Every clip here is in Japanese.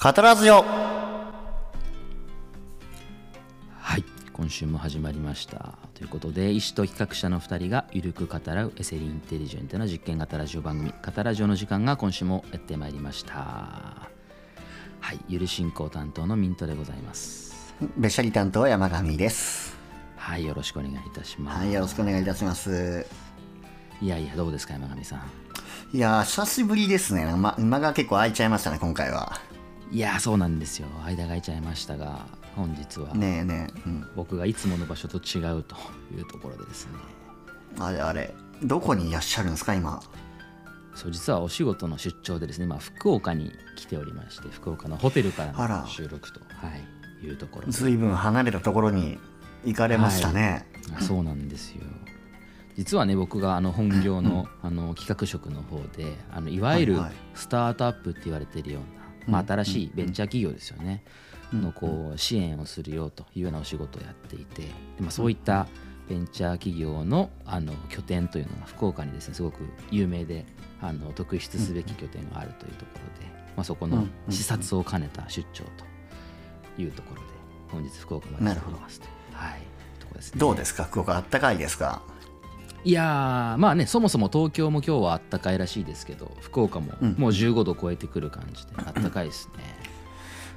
カタラジオはい今週も始まりました。ということで医師と企画者の2人がゆるく語らうエセリインテリジェントな実験型ラジオ番組「カタラジオ」の時間が今週もやってまいりました。はいゆる進行担当のミントでございます。べしゃり担当山上です。はいよろしくお願いいたします。はいよろしくお願いいたします。いやいやどうですか山上さん。いやー久しぶりですね、ま、間が結構空いちゃいましたね今回はいやそうなんですよ。間が空いちゃいましたが本日は。ねえねえ、うん、僕がいつもの場所と違うというところでですね。あれあれどこにいらっしゃるんですか今？そう実はお仕事の出張でですね今福岡に来ておりまして福岡のホテルからの収録と、はい、いうところで。ずいぶん離れたところに行かれましたね、あそうなんですよ。実はね僕があの本業の,、あの企画職の方であのいわゆるはいはい。スタートアップって言われてるような、まあ、新しいベンチャー企業ですよね、のこう支援をするよというようなお仕事をやっていてで、まあ、そういったベンチャー企業のあの拠点というのが福岡にですねすごく有名であの特筆すべき拠点があるというところで、まあ、そこの視察を兼ねた出張というところで本日福岡まで来ておりますとはいところですね。どうですか？福岡あったかいですか？いやーまあねそもそも東京も今日はあったかいらしいですけど福岡ももう15度超えてくる感じであったかいですね、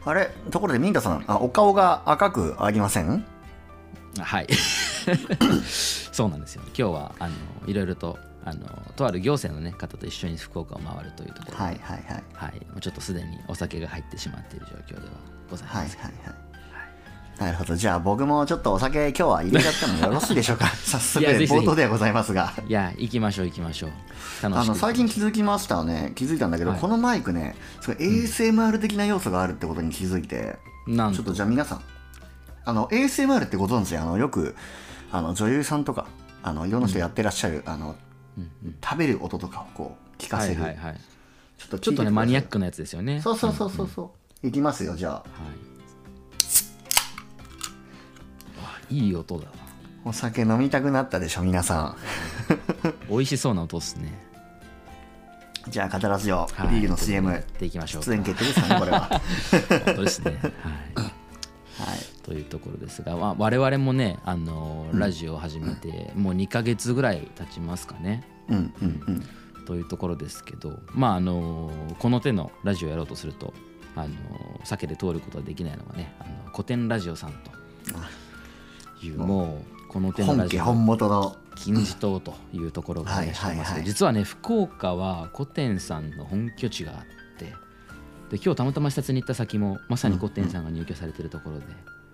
あれところでミンタさんあお顔が赤くありません？はい。そうなんですよ今日はあのいろいろとあのとある行政の、ね、方と一緒に福岡を回るというところで、はいはいはい。はい。もうちょっとすでにお酒が入ってしまっている状況ではございます、はいはいはいなるほど。じゃあ僕もちょっとお酒今日は入れちゃってもよろしいでしょうか？早速冒頭ではございますが。いや行きましょう行きましょう。あの最近気づきましたね。気づいたんだけど、はい。このマイクねすごい ASMR 的な要素があるってことに気づいて、なんちょっとじゃあ皆さんあの ASMR ってご存知あのよくあの女優さんとかあのいろんな人やってらっしゃる、あの食べる音とかをこう聞かせる、はいはいはい。ちょっとちょっとねマニアッククなやつですよね。そうそうそうそうそう、いきますよじゃあ。はいいい音だなお酒飲みたくなったでしょ皆さ美味しそうな音ですね。んじゃあカタラジオ、はい。ビールの CM やっていきましょうか。出演決定ですかねこれは。本当ですね。はい。はい。というところですが、まあ、我々もねあのラジオを始めてもう2ヶ月ぐらい経ちますかね。うんうんうん。というところですけどまああのこの手のラジオをやろうとするとあの避けて通ることができないのがねあの古典ラジオさんというもうこの手のラジオ本家本元の金字塔というところがいらっしゃいます実はね福岡は古典さんの本拠地があってで今日たまたま視察に行った先もまさに古典さんが入居されてるところで、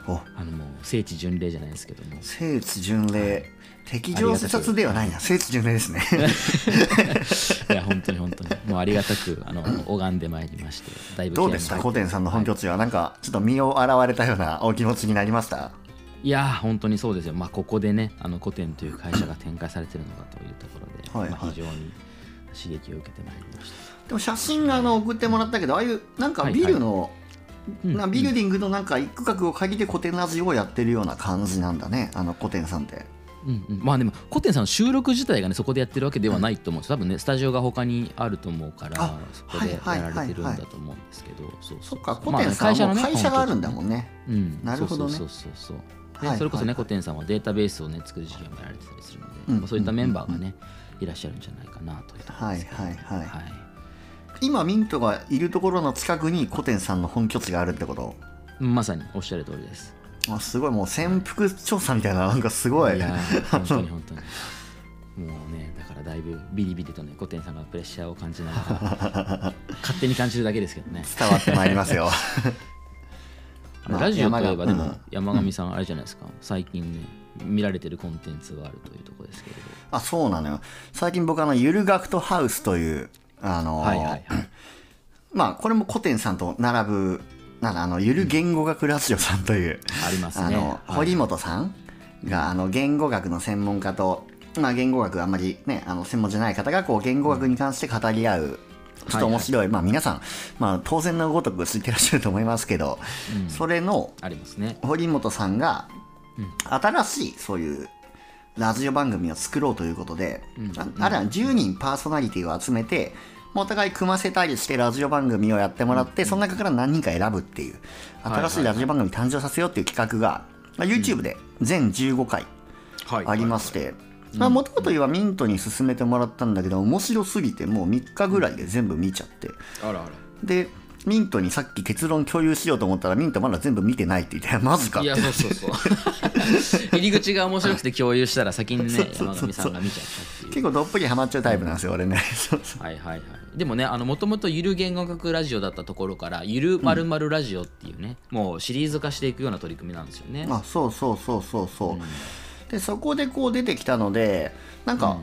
お。あのもう聖地巡礼じゃないですけども。聖地巡礼。適上視察ではないな。聖地巡礼ですね。いや本当に本当に。もうありがたくあの拝んでまいりましてだいぶどうでした？古典さんの本拠地はなんかちょっと身を洗われたようなお気持ちになりました？いやー本当にそうですよ、まあ、ここでねあの古典という会社が展開されてるのかというところで、はいはい。まあ、非常に刺激を受けてまいりましでも写真があの送ってもらったけどああいうなんかビルの、うんなビルディングのなんか一区画を借りて古典ラジオをやってるような感じなんだねあの古典さんって。た、うんうん、まあでも古典さんの収録自体がねそこでやってるわけではないと思うんです。多分ねスタジオが他にあると思うからあそこでやはいはいられてるんだと思うんですけど、そっか古典さんは会社があるんだもんね。うん、なるほどね。そうそうそうそうそれこそね、古典さんはデータベースをね作る事業もやられてたりするので、うん。まあ、そういったメンバーがね、いらっしゃるんじゃないかなというところはいですけど。はいはい、はい。今ミントがいるところの近くに古典さんの本拠地があるってこと？まさにおっしゃる通りです。あすごい。もう潜伏調査みたいななんかすごい。いやー 本当に本当に。もうねだからだいぶビリビリとね古典さんがプレッシャーを感じながら 勝手に感じるだけですけどね。伝わってまいりますよ。ま あラジオといえばでも山上さんあれじゃないですか、最近ね見られてるコンテンツがあるというところですけれど。あそうなのよ。最近僕あのゆる学徒ハウスというあのーはいはいはい。まあこれも古典さんと並ぶなんだあのゆる言語学ラジオさんという、ありますね。あの、はい。堀本さんがあの言語学の専門家と、まあ、言語学あんまりねあの専門じゃない方がこう言語学に関して語り合う、ちょっと面白い、まあ皆さん、まあ、当然のごとく知ってらっしゃると思いますけど、それのありますね。堀本さんが新しいそういうラジオ番組を作ろうということで、ああれは10人パーソナリティを集めてお互い組ませたりしてラジオ番組をやってもらって、その中から何人か選ぶっていう新しいラジオ番組誕生させようっていう企画が、まあ YouTube で全15回はい。ありまして、まあ、もともとはミントに勧めてもらったんだけど面白すぎてもう3日ぐらいで全部見ちゃって。あらあら。でミントにさっき結論共有しようと思ったらミントまだ全部見てないって言ってマジかっていやそうそうそう。入り口が面白くて共有したら先にね山上さんが見ちゃったっていう。結構どっぷりハマっちゃうタイプなんですよ俺ね。はいはいはい。でもねもともとゆる言語学ラジオだったところからゆるまるまるラジオっていうね、もうシリーズ化していくような取り組みなんですよね。あそうそうそうそう。そう、でそこでこう出てきたのでなんか、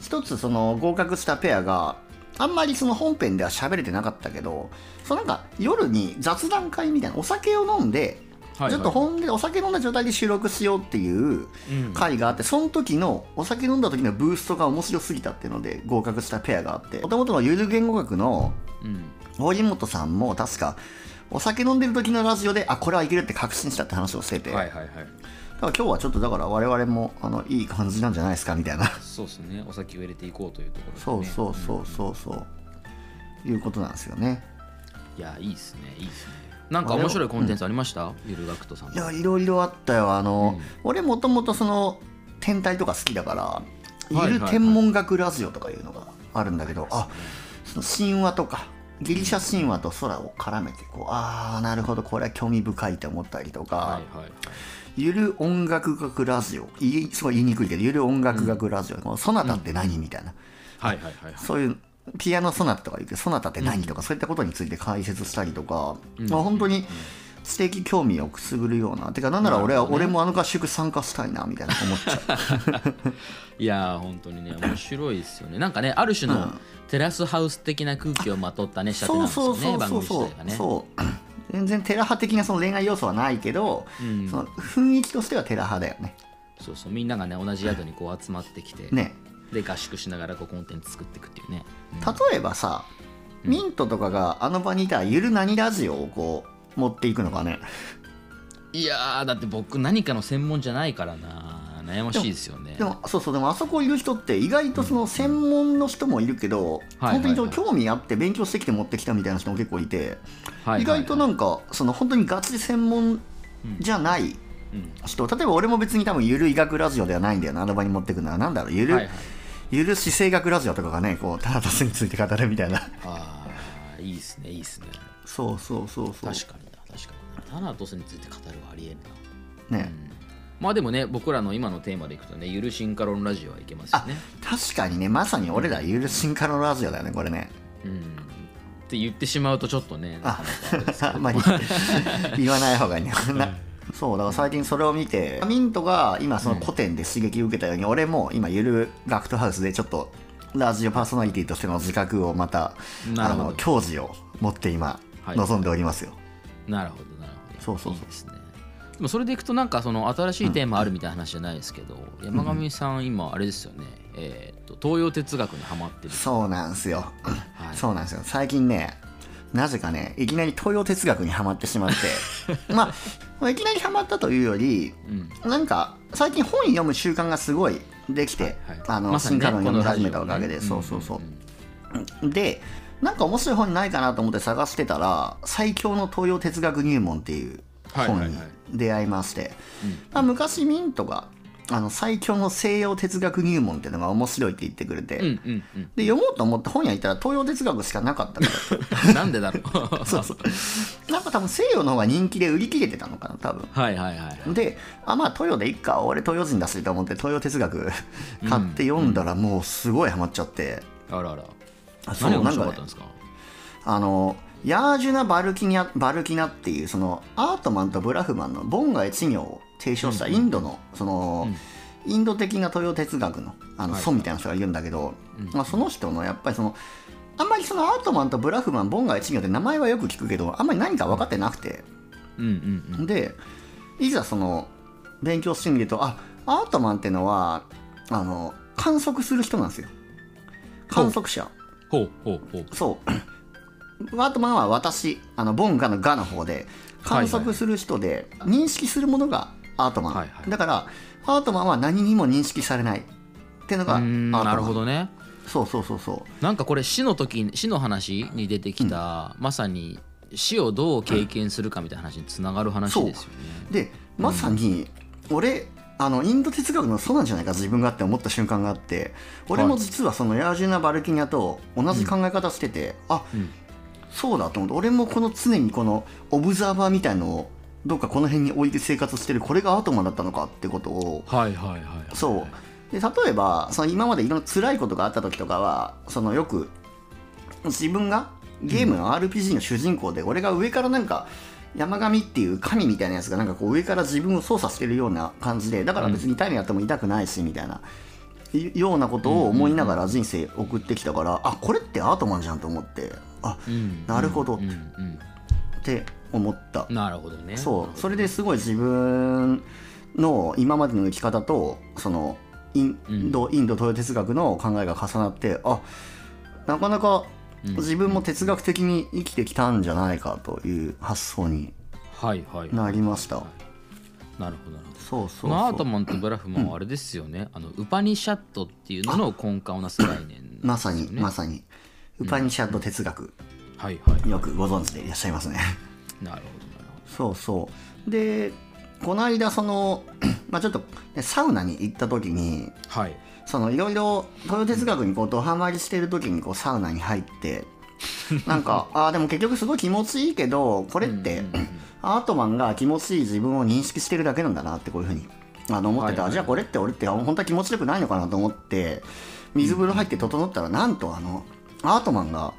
一つその合格したペアがあんまりその本編では喋れてなかったけどそのなんか夜に雑談会みたいなお酒を飲んで、はいはい。ちょっと本でお酒飲んだ状態で収録しようっていう会があって、その時のお酒飲んだ時のブーストが面白すぎたっていうので合格したペアがあってもともとのゆる言語学のうん。堀本さんも確かお酒飲んでる時のラジオであこれはいけるって確信したって話をしてて、はいはいはい今日はちょっとだから我々もあのいい感じなんじゃないですかみたいな。そうですね。お酒を入れていこうというところで、そうね、そうそうそうそういうことなんですよね。いやいいっすね。いいっすね。なんか面白いコンテンツありました、ゆるがくとさんいやいろいろあったよ。あの、俺もともとその天体とか好きだからはいいる天文学ラジオとかいうのがあるんだけど、あその神話とかギリシャ神話と空を絡めてこうああなるほどこれは興味深いと思ったりとか、はいはいはいゆる音楽学ラジオ。すごい言いにくいけどゆる音楽学ラジオ、このソナタって何みたいな、はいはいはいはい。そういうピアノソナタとか言ってソナタって何とか、そういったことについて解説したりとか、まあ、本当に知的興味をくすぐるような。てかなんなら俺は、俺もあの合宿参加したいなみたいな思っちゃう。いやー本当にね面白いですよね。なんかねある種のテラスハウス的な空気をまとったねうそうそうなんですよね番組自体がね。そう全然テラ派的なその恋愛要素はないけど、ん。その雰囲気としてはテラ派だよね。そうそうみんながね同じ宿にこう集まってきて、ね。で合宿しながらこうコンテンツ作っていくっていうね、例えばさ、ミントとかがあの場にいたらゆる何ラジオをこう持っていくのかね。いやーだって僕何かの専門じゃないからな悩ましいですよね。でもそうそうでもあそこいる人って意外とその専門の人もいるけど、はい本当にそのはいはい興味あって勉強してきて持ってきたみたいな人も結構いて、はい意外となんかその本当にガチ専門じゃないうん。人、例えば俺も別に多分ゆる医学ラジオではないんだよなあの場に持ってくのは。なんだろうゆる、はいはい。ゆる姿勢学ラジオとかがねこうタナタスについて語るみたいな。ああいいですねいいですね。そうそうそうそう。確かにな確かにな。タナトスについて語るはありえんな。ね、まあでもね僕らの今のテーマでいくとねゆるシンカロンラジオはいけますよね。確かにねまさに俺らゆる進化のラジオだよねこれね。うん。って言ってしまうとちょっとねあ まり言わない方がいいね。なそうだから最近それを見てミントが今その古典で刺激を受けたように、俺も今ゆるガクトハウスでちょっとラジオパーソナリティとしての自覚をまたあの矜持を持って今はい。望んでおりますよ。なるほどなるほど。そうそうそう。いいですねでもそれでいくとなんかその新しいテーマあるみたいな話じゃないですけど、山上さん今あれですよね、えー、と東洋哲学にハマってる。そうなんですよ。はい。そうなんですよ。最近ね、なぜかね、いきなり東洋哲学にはまってしまって、まあ、まあいきなりはまったというより、うん。なんか最近本読む習慣がすごいできて、はいあの、進化論読み始めたおかげで、ね。そうそうそう。で、なんか面白い本ないかなと思って探してたら、最強の東洋哲学入門っていう本にはいはい。はい出会いまして、まあ、昔ミントが、あの最強の西洋哲学入門っていうのが面白いって言ってくれて、うんうんうん。で読もうと思って本屋行ったら東洋哲学しかなかったから。なんでだろう。そうそう。なんか多分西洋の方が人気で売り切れてたのかな多分。はいはいはいであまあ東洋でいっか。俺東洋人だしと思って東洋哲学買って読んだらもうすごいハマっちゃって、あらあら。あそう何が面白かったんですか？あのヤージュナ・バルキニャバルキナっていうそのアートマンとブラフマンの門外一行を提唱したインドのその、インド的な東洋哲学のあのはい。孫みたいな人がいるんだけど、まあ、その人のやっぱりそのあんまりそのアートマンとブラフマン門外一行って名前はよく聞くけどあんまり何か分かってなくて、でいざその勉強してみるとあアートマンってのはあの観測する人なんですよ。観測者。ほう。ほう。ほう。そうアートマンは私あのボンガのガの方で観測する人で認識するものがアートマン、はいはい。だからアートマンは何にも認識されない。っていうのがアートマン。なるほどね。そうそうそうそう。なんかこれ死の時死の話に出てきた、まさに死をどう経験するかみたいな話につながる話ですよね。でまさに俺、あのインド哲学のそうなんじゃないか自分がって思った瞬間があって俺も実はそのヤージュナ・バルキニャと同じ考え方してて、あ、んそうだと思って俺もこの常にこのオブザーバーみたいのをどっかこの辺に置いて生活してるこれがアートマンだったのかってことを。はいはいはい、はい、そう。で例えばその今までいろんな辛いことがあった時とかはそのよく自分がゲームの RPG の主人公で、俺が上からなんか山神っていう神みたいなやつがなんかこう上から自分を操作してるような感じでだから別に痛い目やっても痛くないしみたいな、いようなことを思いながら人生送ってきたから、あこれってアートマンじゃんと思ってあ、うん。なるほど。うんうんって思った。なるほどね。そう。それですごい自分の今までの生き方とそのインド、インド東洋哲学の考えが重なってあなかなか自分も哲学的に生きてきたんじゃないかという発想にはいはい。なりました、なるほどそうそうアートマンとブラフマンはあれですよね、あのウパニシャットっていうのの根幹をなす概念ね、まさにまさに。ウパニシャッド哲学、はいはいよくご存知でいらっしゃいますね。なるほどなるそうそう。でこの間その まあちょっとねサウナに行った時にほどはい。そのいろいろ東洋哲学にこうドハマりしてる時にこうサウナに入って なんかあーでも結局すごい気持ちいいけどこれってアートマンが気持ちいい自分を認識してるだけなんだなってこういうふうにあの思ってた、はいはいじゃあこれって俺って本当は気持ちよくないのかなと思って水風呂入って整ったらなんとあのアートマンが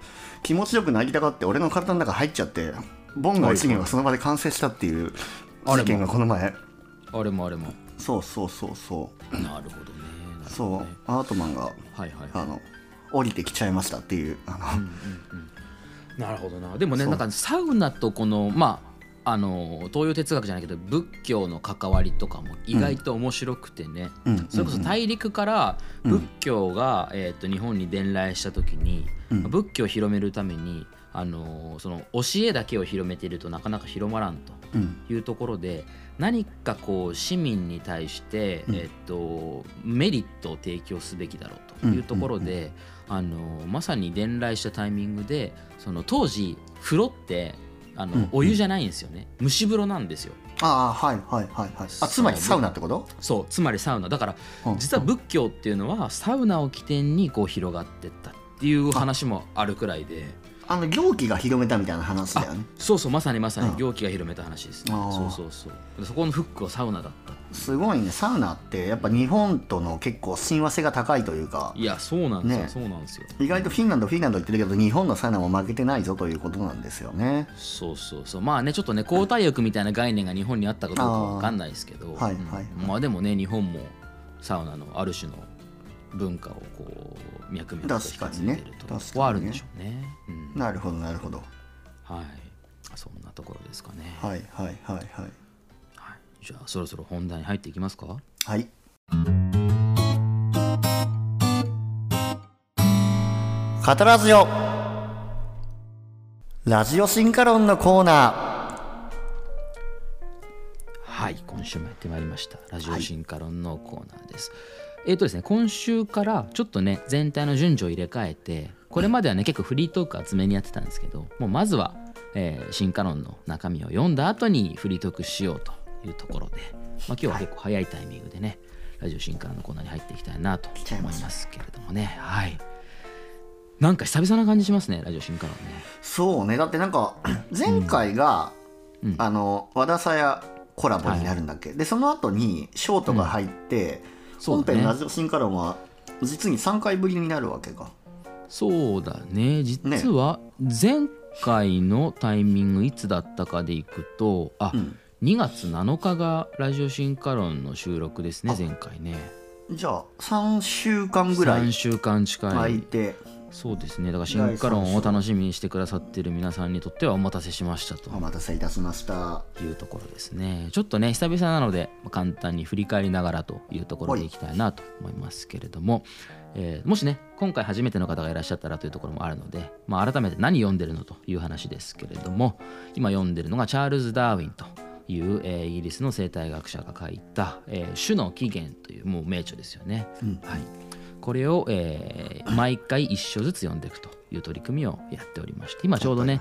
気持ちよくなりたがって俺の体の中入っちゃってボンガ一元がその場で完成したっていう事件がこの前。あれもあれも。そうそうそうそう。なるほどね。そう。アートマンがはいはい。あの降りてきちゃいましたっていうあの、なるほどな。でもねなんかサウナとこのまああの東洋哲学じゃないけど仏教の関わりとかも意外と面白くてね、うんそれこそ大陸から仏教が、えー、と日本に伝来した時に、うん。仏教を広めるためにあのその教えだけを広めているとなかなか広まらんとうん。いうところで何かこう市民に対して、うん。えっと、メリットを提供すべきだろうというところで、あのまさに伝来したタイミングでその当時風呂ってあの、うんお湯じゃないんですよね。蒸し風呂なんですよ。ああはいはいはいはい。あつまりサウナってこと？そうつまりサウナ。だからうん。実は仏教っていうのはサウナを起点にこう広がってったっていう話もあるくらいであの行基が広めたみたいな話だよね。そうそうまさにまさうん。に行基が広めた話です。ね、あー。そうそうそう。でそこのフックはサウナだった。すごいね。サウナってやっぱ日本との結構親和性が高いというか。いやそうなんですよ、ね。そうなんですよ。意外とフィンランドフィンランド言ってるけど日本のサウナも負けてないぞということなんですよね。そうそうそう。まあねちょっとね交代浴みたいな概念が日本にあったかどうかは分かんないですけど。はいはいまあでもね日本もサウナのある種の文化をこう脈々と引き継いでるとこはあるんでしょうね、うん、なるほどなるほど。はい。そんなところですかね、はいはいはいはい。はい。じゃあそろそろ本題に入っていきますか？はい。カタラジオラジオ進化論のコーナはい。今週もやってまいりました。ラジオ進化論のコーナーです、えっ、とですね今週からちょっとね全体の順序を入れ替えてこれまではね結構フリートーク厚めにやってたんですけどもうまずは、えー進化論の中身を読んだ後にフリートークしようというところで、まあ、今日は結構早いタイミングでね、ラジオ進化論のコーナーに入っていきたいなと思いますけれどもね。はい。なんか久々な感じしますねラジオ進化論ね。そうね。だってなんか 前回が、うん。あの和田さやコラボになるんだっけ、でその後にショートが入って、そうだね本編のラジオ進化論は実に3回ぶりになるわけか。そうだね。実は前回のタイミングいつだったかでいくとあ、うん。2月7日がラジオ進化論の収録ですねあ前回ね。じゃあ3週間ぐら3い週間近い。空いてそうですね。だから進化論を楽しみにしてくださってる皆さんにとってはお待たせしましたと。お待たせいたしました。いうところですねちょっとね久々なのでまあ簡単に振り返りながらというところでいきたいなと思いますけれども、えーもしね今回初めての方がいらっしゃったらというところもあるので、まあ、改めて何読んでるのという話ですけれども今読んでるのがチャールズ・ダーウィンという、えーイギリスの生態学者が書いた「えー種の起源」というもう名著ですよね。うん。はい、これを、えー毎回1章ずつ読んでいくという取り組みをやっておりまして今ちょうどね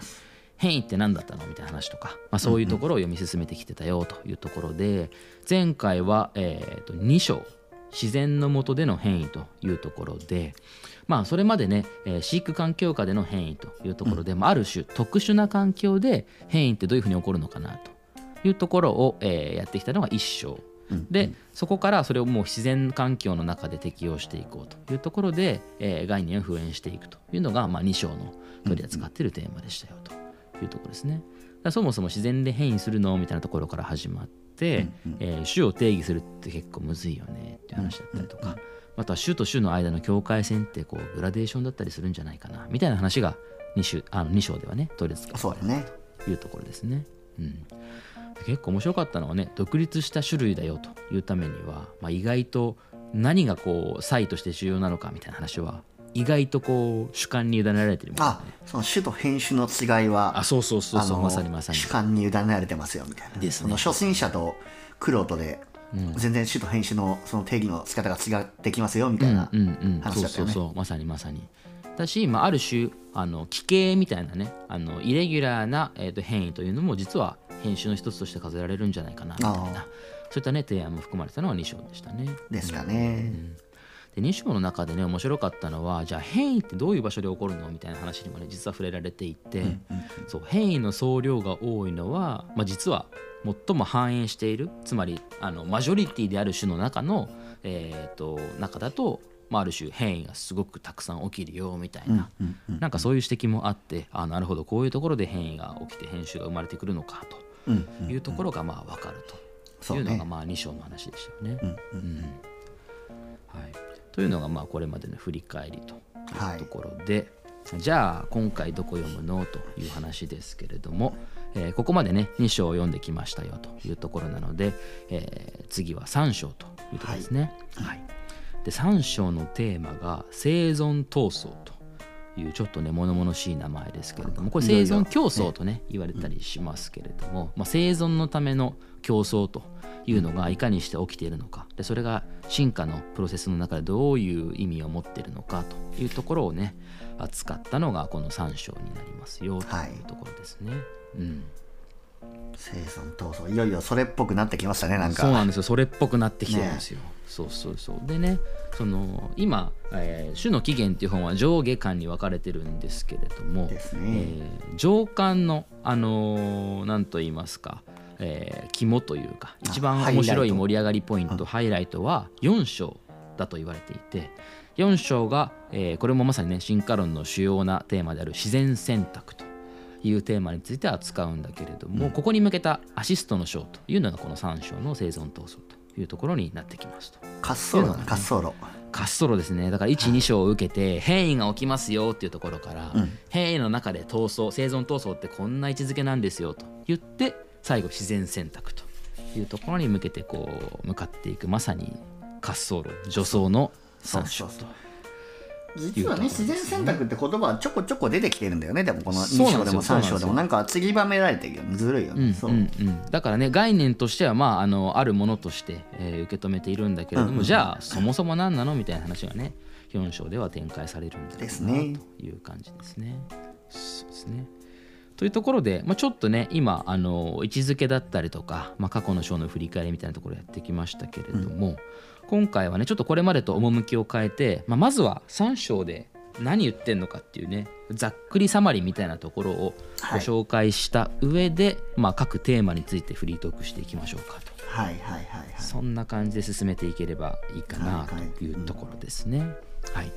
変異って何だったのみたいな話とか、まあ、そういうところを読み進めてきてたよというところで前回は、えーと2章自然の下での変異というところでまあそれまでね、えー飼育環境下での変異というところで、まあ、ある種特殊な環境で変異ってどういうふうに起こるのかなというところを、えーやってきたのが1章でそこからそれをもう自然環境の中で適用していこうというところで、えー概念を復元していくというのが、まあ、2章の取り扱っているテーマでしたよというところですね。そもそも自然で変異するのみたいなところから始まって、えー種を定義するって結構むずいよねっていう話だったりとか、あとは種と種の間の境界線ってこうグラデーションだったりするんじゃないかなみたいな話が 2, 種あの2章ではね取り扱そうだねというところですね。うん結構面白かったのはね独立した種類だよというためには、まあ、意外と何がこう差異として重要なのかみたいな話は意外とこう主観に委ねられてるみたいなあねその種と変種の違いはあそうそうそうそうまさにまさに。主観に委ねられてますよみたいな。ですね。その初心者とクロートで、全然種と変種のその定義の仕方が違ってきますよみたいなうんうんそうそう話だったよね。そう。まさにまさに。だし、まあ、ある種あの奇形みたいなねあのイレギュラーな、えー、と変異というのも実は変種の一つとして数えられるんじゃないかなみたいな。そういったね提案も含まれたのが2章でしたね。ですかね、で2章の中でね面白かったのはじゃあ変異ってどういう場所で起こるのみたいな話にもね実は触れられていて、そう変異の総量が多いのは、まあ、実は最も反映しているつまりあのマジョリティである種の中の、えー、と中だと、まあ、ある種変異がすごくたくさん起きるよみたいな、なんかそういう指摘もあってあなるほどこういうところで変異が起きて変種が生まれてくるのかというところがまあ分かると。いうのがまあ2章の話でしたよね。うんうん。はい、というのがまあこれまでの振り返りとはい。ところで、じゃあ今回どこ読むのという話ですけれども、えーここまでね2章を読んできましたよというところなので、えー次は3章というところですね。はい。で3章のテーマが生存闘争というちょっとね物々しい名前ですけれどもこれ生存競争とね言われたりしますけれども、まあ、生存のための競争というのがいかにして起きているのかでそれが進化のプロセスの中でどういう意味を持っているのかというところをね扱ったのがこの3章になりますよとはいいうところですね。うん。生存闘争。いよいよそれっぽくなってきましたねなんか。そうなんですよ。それっぽくなってきてるんですよ、そうそうそう。でねその今、えー種の起源」っていう本は上下巻に分かれてるんですけれども、ですね。えー上巻のあのーなんと言いますか、えー肝というか一番面白い盛り上がりポイントハイライト。は4章だと言われていて4章が、えーこれもまさにね進化論の主要なテーマである自然選択というテーマについて扱うんだけれども、ここに向けたアシストの章というのがこの3章の生存闘争というところになってきますと。滑走路だね。滑走路。滑走路ですね。だから12章を受けて変異が起きますよっていうところから、変異の中で闘争生存闘争ってこんな位置づけなんですよと言って最後自然選択というところに向けてこう向かっていくまさに滑走路助走の3章と。実はね自然選択って言葉はちょこちょこ出てきてるんだよね。でもこの2そうなんですよ。章でも3章でも。なんか散りばめられてるよね。ずるいよね、そう、うん。う。ん、だからね概念としてはまああのあるものとして、えー受け止めているんだけれども、じゃあそもそも何なのみたいな話がね4章では展開されるんだろうなですね。という感じですね。そうですね。というところで、まあ、ちょっとね今あの位置づけだったりとか、まあ、過去の章の振り返りみたいなところやってきましたけれども、今回はねちょっとこれまでと趣を変えて、まあ、まずは3章で何言ってんのかっていうねざっくりサマリーみたいなところをごはい。紹介した上で、まあ、各テーマについてフリートークしていきましょうかと。はいはいはいはい。そんな感じで進めていければいいかなはいはいというところですね。はい、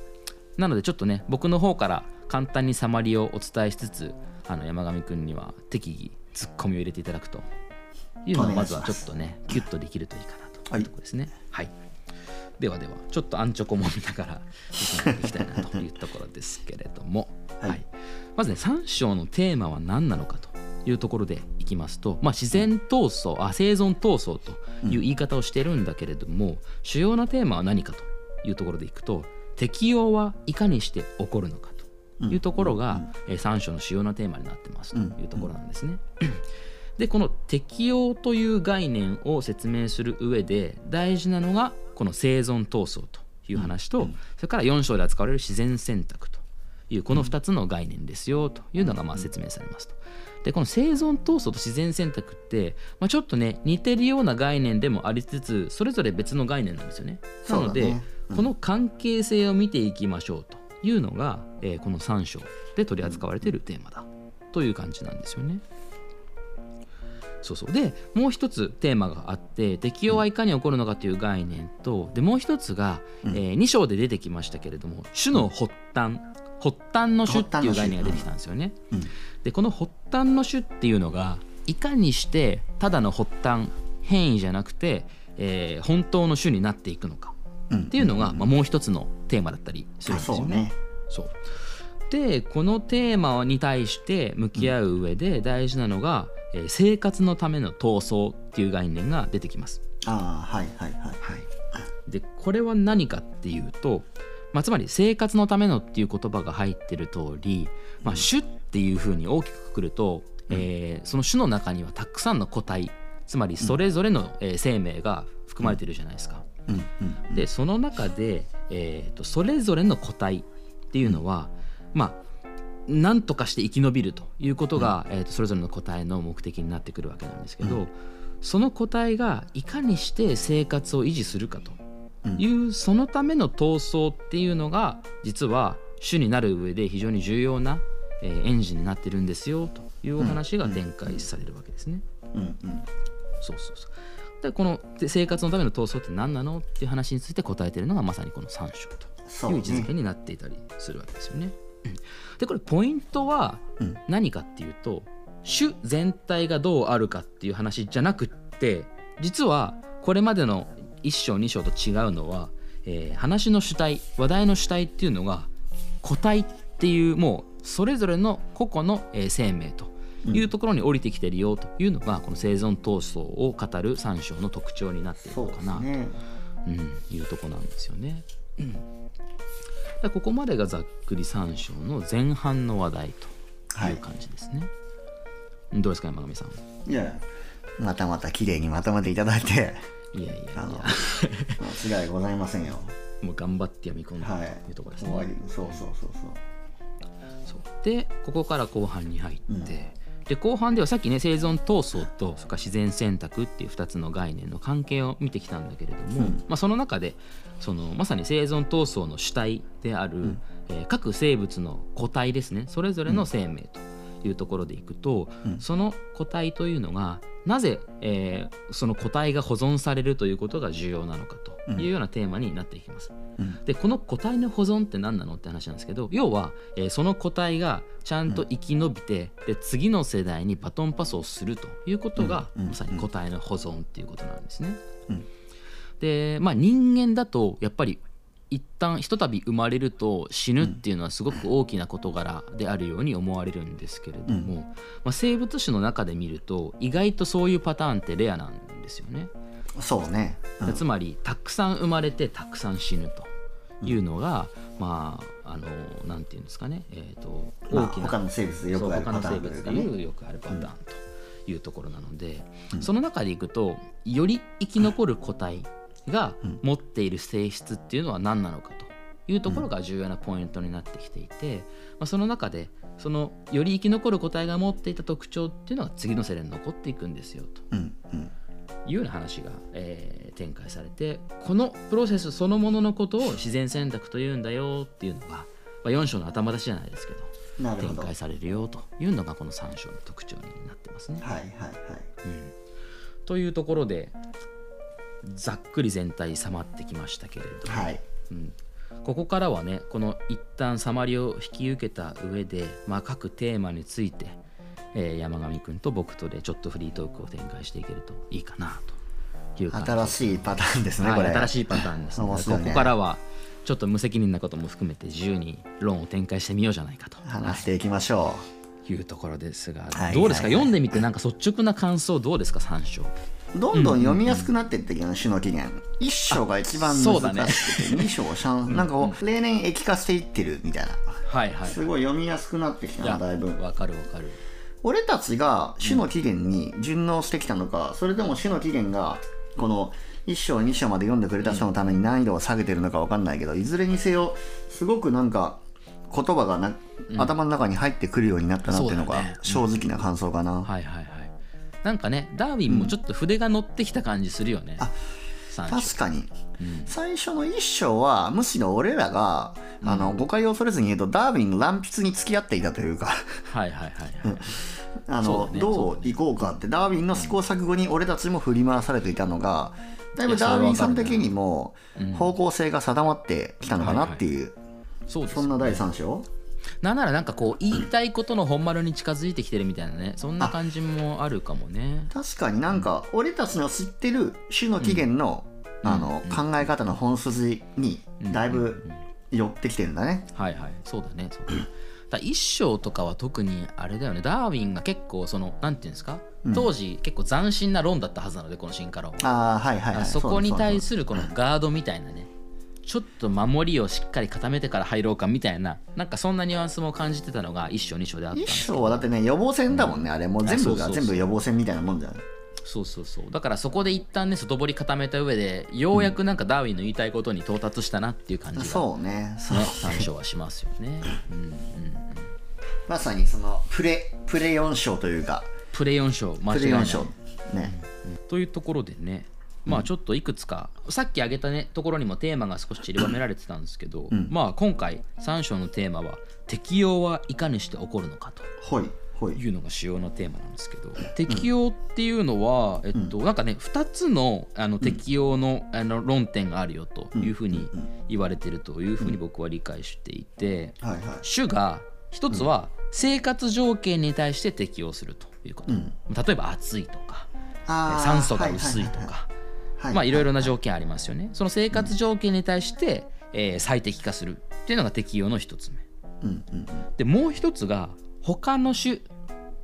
なのでちょっとね僕の方から簡単にサマリーをお伝えしつつあの山上くんには適宜ツッコミを入れていただくというのをまずはちょっとねキュッとできるといいかなというところですね。はいではではちょっとアンチョコも見ながら進めていきたいなというところですけれども、はい。はい。まずね3章のテーマは何なのかというところでいきますと、まあ、自然闘争あ生存闘争という言い方をしてるんだけれども、主要なテーマは何かというところでいくと適用はいかにして起こるのかというところが、えー3章の主要なテーマになってますというところなんですね。でこの適用という概念を説明する上で大事なのがこの生存闘争という話と、それから4章で扱われる自然選択というこの2つの概念ですよというのがまあ説明されますと。でこの生存闘争と自然選択って、まあ、ちょっとね似てるような概念でもありつつそれぞれ別の概念なんですよね。なので、ねうん、この関係性を見ていきましょうというのが、えー、この3章で取り扱われているテーマだという感じなんですよね。そうそう。でもう一つテーマがあって適用はいかに起こるのかという概念とでもう一つが、うん、えー、2章で出てきましたけれども種の発端。発端の種っていう概念が出てきたんですよね。うん、でこの発端の種っていうのがいかにしてただの発端変異じゃなくて、えー、本当の種になっていくのか。っていうのが、まあ、もう一つのテーマだったりするんですよね。そう。でこのテーマに対して向き合う上で大事なのが、えー、生活のための闘争っていう概念が出てきます。あはいはいはい。はい、でこれは何かっていうと、まあ、つまり生活のためのっていう言葉が入ってる通り、まあ、種っていうふうに大きくくくると、うん、えー、その種の中にはたくさんの個体つまりそれぞれの、えー、生命が含まれてるじゃないですか。うん。うん、でその中で、えーと、それぞれの個体っていうのは、まあ何とかして生き延びるということが、えーと、それぞれの個体の目的になってくるわけなんですけど、その個体がいかにして生活を維持するかという、そのための闘争っていうのが実は種になる上で非常に重要な、えー、エンジンになってるんですよというお話が展開されるわけですね。うん。うん、そうそうそう。でこの生活のための闘争って何なのっていう話について答えてるのがまさにこの3章という位置づけになっていたりするわけですよね。でこれポイントは何かっていうと、種全体がどうあるかっていう話じゃなくって実はこれまでの1章2章と違うのは、えー、話の主体話題の主体っていうのが個体っていうもうそれぞれの個々の、えー、生命というところに降りてきてるよというのがこの生存闘争を語る3章の特徴になっているのかなと、ね、うん、いうとこなんですよね。うん、ここまでがざっくり3章の前半の話題という感じですね。はい、どうですか山上さん。いやまたまた綺麗にまとめていただいて。いやいやいや。あの間違いございませんよ。もう頑張って読み込んだというところですね。はい、そうそうそうそう。そうでここから後半に入って、うん、で後半ではさっきね生存闘争とそれから自然選択っていう2つの概念の関係を見てきたんだけれども、うん、まあ、その中でそのまさに生存闘争の主体である、うん、えー、各生物の個体ですね。それぞれの生命というところでいくと、うん、その個体というのがなぜ、えー、その個体が保存されるということが重要なのかというようなテーマになっていきます。うん、でこの個体の保存って何なのって話なんですけど要は、えー、その個体がちゃんと生き延びて、で次の世代にバトンパスをするということが、まさに個体の保存っていうことなんですね。でまあ人間だとやっぱり一旦ひとたび生まれると死ぬっていうのはすごく大きな事柄であるように思われるんですけれども、うん、まあ、生物種の中で見ると意外とそういうパターンってレアなんですよね。そうね、うん、つまりたくさん生まれてたくさん死ぬというのが、うん、まああのなんていうんですかね、えーと、大きな、他の生物でよくあるパターンという、よくあるパターンというところなので、その中でいくとより生き残る個体が持っている性質っていうのは何なのかというところが重要なポイントになってきていて、まあ、その中でそのより生き残る個体が持っていた特徴っていうのが次の世代に残っていくんですよと。いうような話が、えー、展開されてこのプロセスそのもののことを自然選択というんだよっていうのが、まあ、4章の頭出しじゃないですけど展開されるよというのがこの3章の特徴になってますね。はいはいはい。うん、というところでざっくり全体収まってきましたけれども、はい、うん、ここからはねこの一旦サマリを引き受けた上で、まあ、各テーマについて、えー、山上君と僕とでちょっとフリートークを展開していけるといいかなという新しいパターンですね、はい、新しいパターンですね、ね、ここからはちょっと無責任なことも含めて自由に論を展開してみようじゃないかと。話していきましょう、い。うところですが、どうですか、読んでみてなんか率直な感想どうですか？3章どんどん読みやすくなっていってるよね、種の起源。1章が一番難しくて、ね、2章3なんかこう例年液化していってるみたいな、はいはい、すごい読みやすくなってきたなだいぶ。わかるわかる。俺たちが種の起源に順応してきたのか、それとも種の起源がこの1章2章まで読んでくれた人のために難易度を下げてるのか分かんないけどいずれにせよすごくなんか言葉がな、頭の中に入ってくるようになったなっていうのが正直な感想かな、はいはいはいなんかねダーウィンもちょっと筆が乗ってきた感じするよね、確かに、ん。最初の1章はむしろ俺らが、あの誤解を恐れずに言うとダーウィンの乱筆に付き合っていたというか。はいはいはいはい あのねどういこうかってダーウィンの試行錯誤に俺たちも振り回されていたのがだいぶダーウィンさん的にも方向性が定まってきたのかなっていう、そうですそんな第3章？なんならなんかこう言いたいことの本丸に近づいてきてるみたいなね。そんな感じもあるかもね。確かになんか俺たちの知ってる種の起源の,、あの考え方の本筋にだいぶ寄ってきてるんだね。はいはい。そうだね。そうだね。だ一章とかは特にあれだよね。ダーウィンが結構そのなんていうんですか？当時結構斬新な論だったはずなのでこの進化論は。ああはいはいはい。そこに対すするこのガードみたいなねちょっと守りをしっかり固めてから入ろうかみたいななんかそんなニュアンスも感じてたのが一章二章であったんで一すけど。章はだってね予防線だもんね、あれ。もう全部が全部予防線みたいなもんじゃん。そうそうそう。だからそこで一旦ね外堀固めた上でようやくなんかダーウィンの言いたいことに到達したなっていう感じが、ね、そうね。そう参照はしますよね、うんうん、まさにそのプレプレ4章というか。プレ4章間プレ4違いない。章ね、というところでねまあちょっといくつかさっき挙げたねところにもテーマが少し散りばめられてたんですけど、まあ今回3章のテーマは適用はいかにして起こるのかと。ほいほい。いうのが主要なテーマなんですけど適用っていうのは、えっとなんかね2つのあの適用の,、あの論点があるよというふうに言われてるというふうに僕は理解していて、はいはい。主が一つは生活条件に対して適用するということ、例えば暑いとか酸素が薄いとかはいまあいろいろな条件ありますよね。その生活条件に対して、えー最適化するっていうのが適用の一つ目。うんうんでもう一つが他の種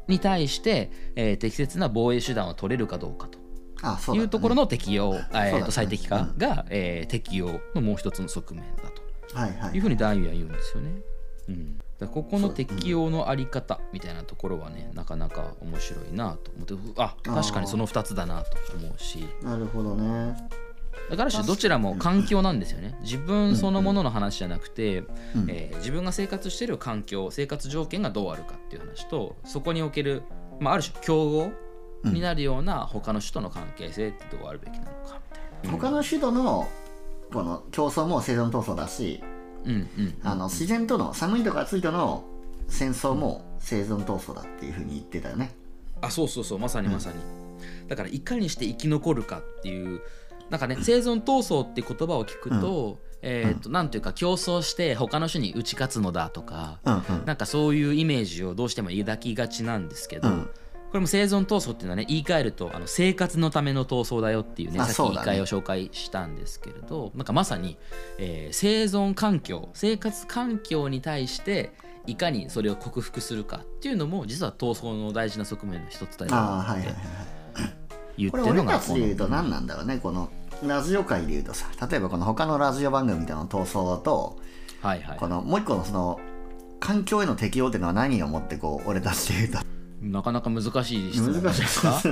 に対して、えー適切な防衛手段を取れるかどうかと。あそうだったね。いうところの適用、えーそうだね。と最適化が、えー適用のもう一つの側面だと。はいはい。いうふうにダーウィンは言うんですよね。うん、だここの適用のあり方みたいなところはねなかなか面白いなと思ってあ確かにその2つだなと思うし。なるほどね。だからしどちらも環境なんですよね。自分そのものの話じゃなくて、うん。えー自分が生活している環境生活条件がどうあるかっていう話とそこにおける、まあ、ある種競合になるような他の種との関係性ってどうあるべきなのかみたいな。他の種とのこの競争も生存闘争だしうんうんあの自然との寒いとか暑いとの戦争も生存闘争だっていうふうに言ってたよね。あそうそうそうまさにまさに、だからいかにして生き残るかっていうなんかね生存闘争って言葉を聞くと、えっ、と、なんていうか競争して他の種に打ち勝つのだとか、うんうん。なんかそういうイメージをどうしても抱きがちなんですけど、うん。これも生存闘争っていうのはね言い換えるとあの生活のための闘争だよっていうねあさっき言い換えを紹介したんですけれど、なんかまさに、えー生存環境生活環境に対していかにそれを克服するかっていうのも実は闘争の大事な側面の一つだよって言ってるのがこのたちで言うと何なんだろうねこのラジオ界で言うとさ例えばこの他のラジオ番組みたいなの闘争だとはいはい。このもう一個のその環境への適応っていうのは何をもってこう俺たちで言うとなかなか難しい質問ですか？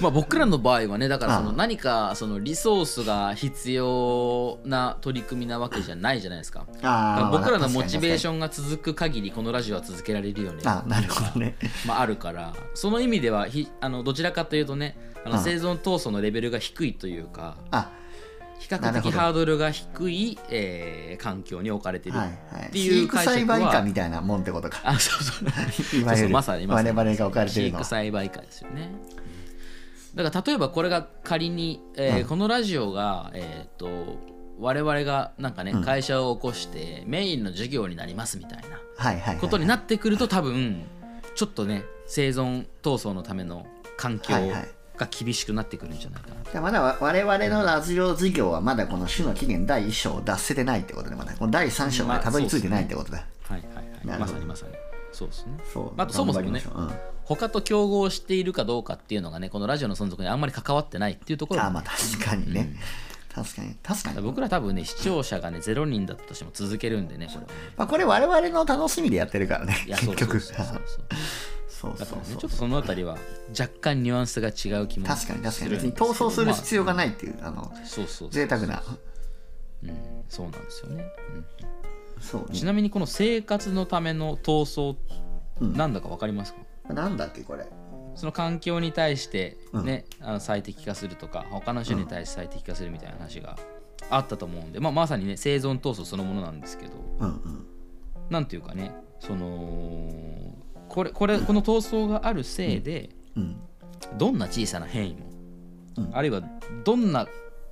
まあ僕らの場合はねだからその何かそのリソースが必要な取り組みなわけじゃないじゃないですか。僕らのモチベーションが続く限りこのラジオは続けられるよね。あなるほどね。まあ、あるから。その意味ではひあのどちらかというとねあの生存闘争のレベルが低いというか。あ比較的ハードルが低い、えー環境に置かれてるはいはい。っていう飼育解釈は栽培家みたいなもんってことか。あそうそう。いわゆるそうそうまさに我々が置かれて飼るのは。育栽培家ですよね。だから例えばこれが仮に、えーうん。このラジオがえっ、と我々がなんかね、うん。会社を起こしてメインの授業になりますみたいなはいはいはい。ことになってくると多分ちょっとね生存闘争のための環境はいはいが厳しくなってくるんじゃないかな。と、じゃあまだわ我々のラジオ事業はまだこの種の起源第1章を出せてないってことでまだ。この第3章までたどり着いてないってことだ、はいはいはいなるほど。まさにまさにそうですね。そう。あとそもそもねう。うん。他と競合しているかどうかっていうのがねこのラジオの存続にあんまり関わってないっていうところもあまあ確かにね、確かに確かに、僕ら多分ね視聴者がね0人だったとしても続けるんでねこれはね。まあ、これ我々の楽しみでやってるからね結局そうそうそうそう。そうそうそう。だからねちょっとそのあたりは若干ニュアンスが違う気も確かに確かに。別に逃走する必要がないっていう、あのまあそうそうそう贅沢な。うん、そうなんですよね、そう。うんちなみにこの生活のための闘争うん。なんだか分かりますか、なんだっけこれその環境に対してね、あの最適化するとか他の種に対して最適化するみたいな話があったと思うんで、まあ、まさにね生存闘争そのものなんですけどうんうん。なんていうかねそのこれこれこの闘争があるせいで、うん。どんな小さな変異も、うん。あるいはどんな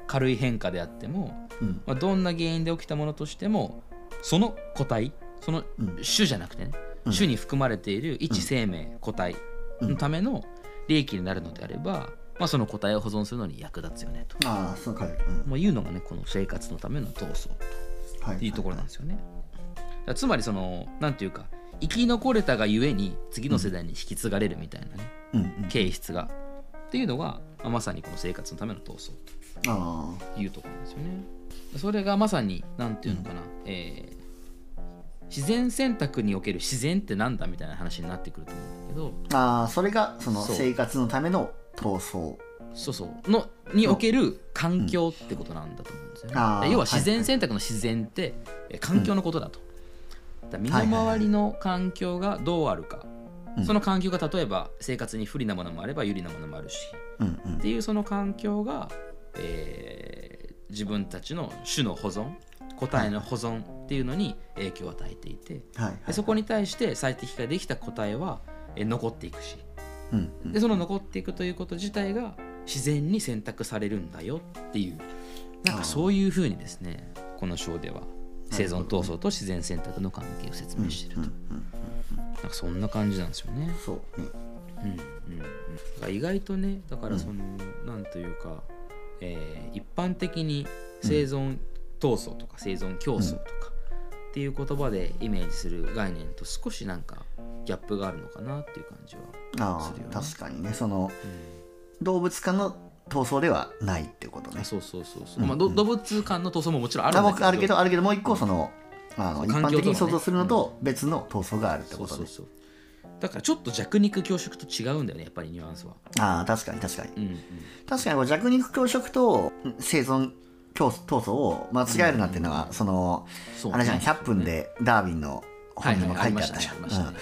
軽い変化であっても、うん。まあ、どんな原因で起きたものとしてもその個体そのうん。種じゃなくてね、うん。種に含まれている一生命、個体のための利益になるのであれば、まあ、その個体を保存するのに役立つよねと、ああそうか。うん。まあ、いうのがねこの生活のための闘争はとい。うところなんですよね。つまりそのなんていうか生き残れたがゆえに次の世代に引き継がれるみたいなね、うん。うん形質がっていうのが、まあまさにこの生活のための闘争あというところなんですよね。それがまさになんていうのかな、えー自然選択における自然ってなんだみたいな話になってくると思うんだけどーあーそれがその生活のための闘争。そうそう。のにおける環境ってことなんだと思うんですよね。あーで要は自然選択の自然って、えー環境のことだと。だから身の回りの環境がどうあるか、うん。その環境が例えば生活に不利なものもあれば有利なものもあるし。うんうん。っていうその環境が、えー自分たちの種の保存個体の保存っていうのに影響を与えていてはいはいでそこに対して最適化できた個体は、えー残っていくし。うんうん。でその残っていくということ自体が自然に選択されるんだよっていう。なんかそういうふうにですねこの章では生存闘争と自然選択の関係を説明していると、なんかそんな感じなんですよね。そうね。うんうんうん、意外とねだからその、なんというか、えー一般的に生存闘争とか生存競争とかっていう言葉でイメージする概念と少しなんかギャップがあるのかなっていう感じはあするよね。あ確かにね。その動物間の闘争ではないってことね。あそうそうそうそう、まあ、ど動物間の闘争ももちろんあるあんだけど。僕あるけどあるけどもう一個そのあの一般的に想像するのと別の闘争があるってことね。そうそうそう。だからちょっと弱肉強食と違うんだよねやっぱりニュアンスは。ああ確かに確かに。うんうん。確かに弱肉強食と生存競闘争を間違えるなっていうのは、そのそうね。あれじゃない100分でダーウィンのはい本にも書いてあったじゃん。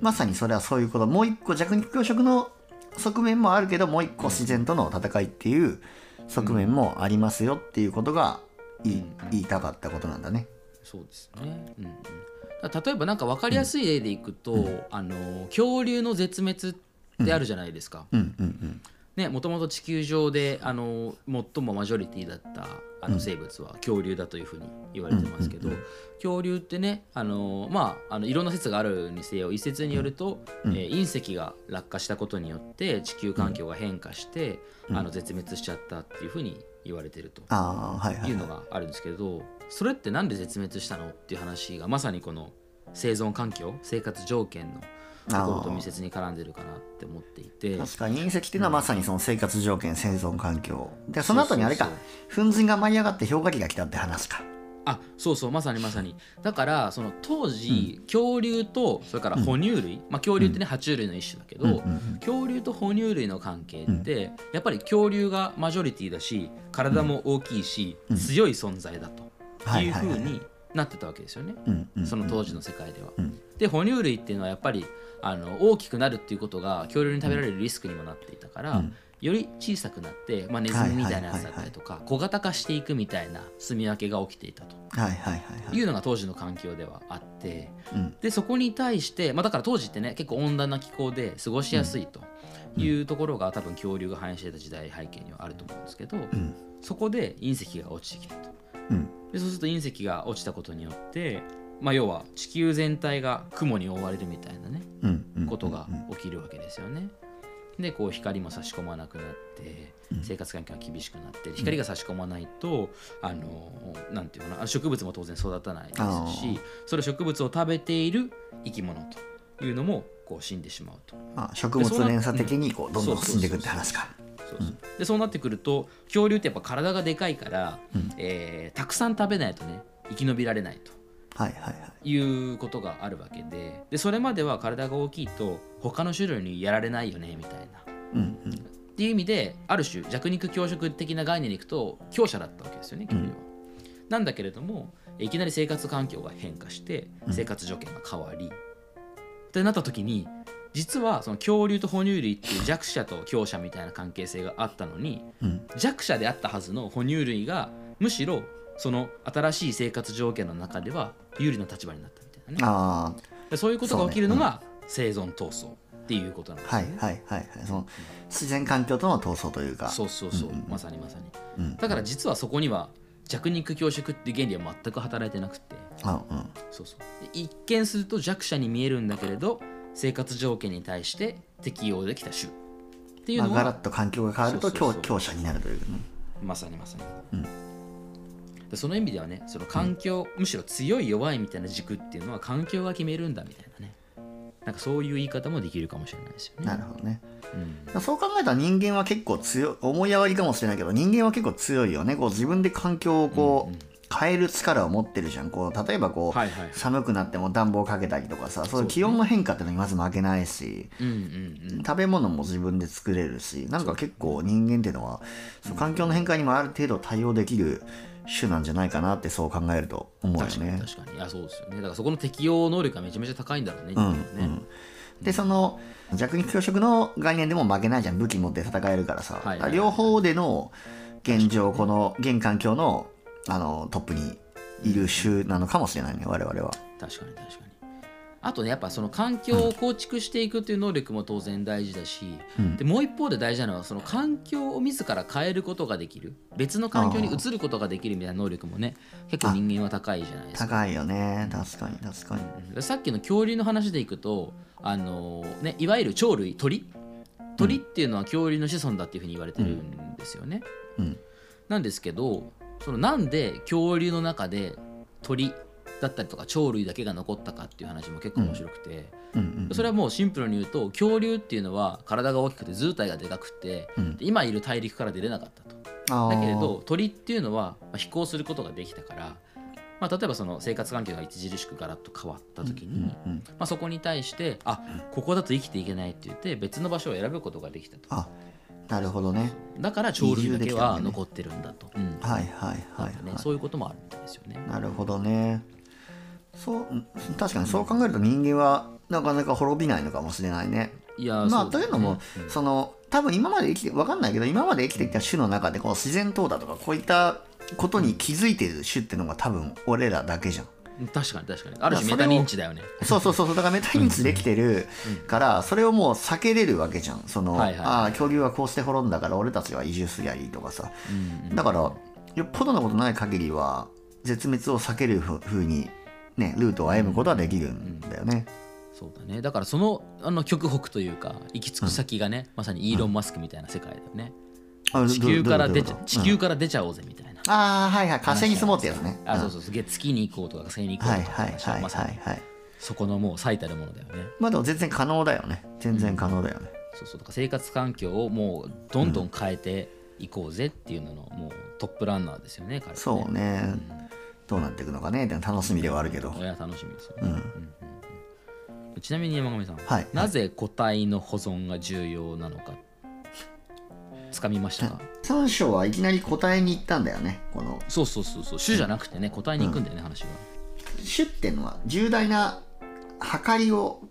まさにそれはそういうこと。もう一個弱肉強食の側面もあるけどもう一個自然との戦いっていう側面もありますよっていうことが言い,、言いたかったことなんだね。そうですね、うん例えばなんか分かりやすい例でいくと、あの恐竜の絶滅ってあるじゃないですか。うんうんうん。ねもともと地球上であの最もマジョリティだったあの生物は恐竜だというふうに言われてますけど、恐竜ってねあの、まあ、あのいろんな説があるにせよ一説によると、えー隕石が落下したことによって地球環境が変化して、あの絶滅しちゃったっていうふうに言われてると。いうのがあるんですけどそれってなんで絶滅したのっていう話がまさにこの生存環境生活条件のところと密接に絡んでるかなって思っていて。確かに隕石っていうのはまさにその生活条件生存環境。でその後にあれか。粉塵が舞い上がって氷河期が来たって話か。あそうそうまさにまさに。だからその当時、恐竜とそれから哺乳類、まあ、恐竜ってね、爬虫類の一種だけど、恐竜と哺乳類の関係って、やっぱり恐竜がマジョリティだし体も大きいし、強い存在だというふうになってたわけですよね、うんうんその当時の世界では。んで哺乳類っていうのはやっぱりあの大きくなるっていうことが恐竜に食べられるリスクにもなっていたから、より小さくなって、まあ、ネズミみたいなやつだったりとか小型化していくみたいな住み分けが起きていたとはいはいはいはい。いうのが当時の環境ではあって、うん。でそこに対して、まあ、だから当時ってね結構温暖な気候で過ごしやすいというところが多分恐竜が反映していた時代背景にはあると思うんですけど、ん。そこで隕石が落ちてきたと。うん。でそうすると隕石が落ちたことによって、まあ、要は地球全体が雲に覆われるみたいなねうんうんことが起きるわけですよね。でこう光も差し込まなくなって生活環境が厳しくなって光が差し込まないと、あのなんていうかな植物も当然育たないですしそれ植物を食べている生き物というのもこう死んでしまうと。まあ、植物連鎖的にこうどんどん進んでいくって話か。でそうなってくると恐竜ってやっぱ体がでかいから、えーたくさん食べないとね生き延びられないとはいはいはい。いうことがあるわけででそれまでは体が大きいと他の種類にやられないよねみたいな。うんうん。っていう意味である種弱肉強食的な概念にいくと強者だったわけですよね恐竜は。なんだけれどもいきなり生活環境が変化して生活条件が変わり、ってなった時に実はその恐竜と哺乳類っていう弱者と強者みたいな関係性があったのに、うん。弱者であったはずの哺乳類がむしろその新しい生活条件の中では有利な立場になったみたいなね。あでそういうことが起きるのが生存闘争っていうことなんですあよね。はいはいはいはい。その自然環境との闘争というか。そうそうそう、まさにまさに、うん。だから実はそこには弱肉強食っていう原理は全く働いてなくて。あうん。そうそう。で一見すると弱者に見えるんだけれど生活条件に対して適応できた種。っていうまあ、のは、ガラッと環境が変わると強強者になるというかね。まさにまさに、うん。でその意味ではねその環境、むしろ強い弱いみたいな軸っていうのは環境が決めるんだみたいなね。なんかそういう言い方もできるかもしれないですよね。なるほどね。うん。そう考えたら人間は結構強い思い上がりかもしれないけど人間は結構強いよね。こう自分で環境をこう、変える力を持ってるじゃん。こう例えばこう、はいはい寒くなっても暖房かけたりとかさそういう気温の変化っていうのにまず負けないし、うんうんうん。食べ物も自分で作れるしなんか結構人間っていうのはそう環境の変化にもある程度対応できる種なんじゃないかなってそう考えると思うよ確かにね。確かに。いやそうですよね。だからそこの適応能力がめちゃめちゃ高いんだろうね人間はね、でその弱肉強食の概念でも負けないじゃん武器持って戦えるからさ、はいはいはい。両方での現状この現環境のあのトップにいる種なのかもしれないね我々は。確かに確かにあとねやっぱその環境を構築していくっていう能力も当然大事だし、うん。でもう一方で大事なのはその環境を自ら変えることができる。別の環境に移ることができるみたいな能力もね結構人間は高いじゃないですか。高いよね。確かに確かに。うん。さっきの恐竜の話でいくとあのね、いわゆる鳥。類鳥鳥っていうのは恐竜の子孫だっていうふうに言われてるんですよね。うん。なんですけどそのなんで恐竜の中で鳥だったりとか鳥類だけが残ったかっていう話も結構面白くて、それはもうシンプルに言うと恐竜っていうのは体が大きくて図体がでかくて、今いる大陸から出れなかったと。だけれど鳥っていうのはまあ飛行することができたから、まあ、例えばその生活環境が著しくガラッと変わった時に、うんまあ、そこに対してあここだと生きていけないって言って別の場所を選ぶことができたとあなるほどね。だから鳥類だけは残ってるんだと、うんはいはいはいはい。そういうこともあるみたいですよね。なるほどね。そううん確かにそう考えると人間はなかなか滅びないのかもしれないね。いやまあというのも、その多分今まで生きてわかんないけど今まで生きてきた種の中でこの自然淘汰とかこういったことに気づいてる種っていうのが多分俺らだけじゃん。確かに確かに。ある種メタ認知だよね。そうそうそうそうだからメタ認知できてる。からそれをもう避けれるわけじゃん。その、はいはいはいああ恐竜はこうして滅んだから俺たちは移住すりゃいいとかさ。うんだからよっぽどのことない限りは絶滅を避けるふうにねルートを歩むことはできるんだよね、そうだね。だからそのあの極北というか行き着く先がね、まさにイーロン・マスクみたいな世界だよね。あ地球から出ちゃ地球から出ちゃおうぜみたいな。ああはいはい。火星に住もうってやつね。あそうそうそう。月に行こうとか火星に行こうはいとかはいはい。まさにはいはいそこのもう最たるものだよね。まあでも全然可能だよね。全然可能だよね、そうそう。だから生活環境をもうどんどん変えていこうぜっていうののもうトップランナーですよね彼はね。そうね、どうなっていくのかねって楽しみではあるけど、いや楽しみですよ。ね、うんうんちなみに山上さん、はい。なぜ個体の保存が重要なのか。つかみましたか？三章はいきなり答えに行ったんだよねこの。そうそうそうそう。種じゃなくてね個体に行くんだよね、話が。種っていうのは重大な破壊を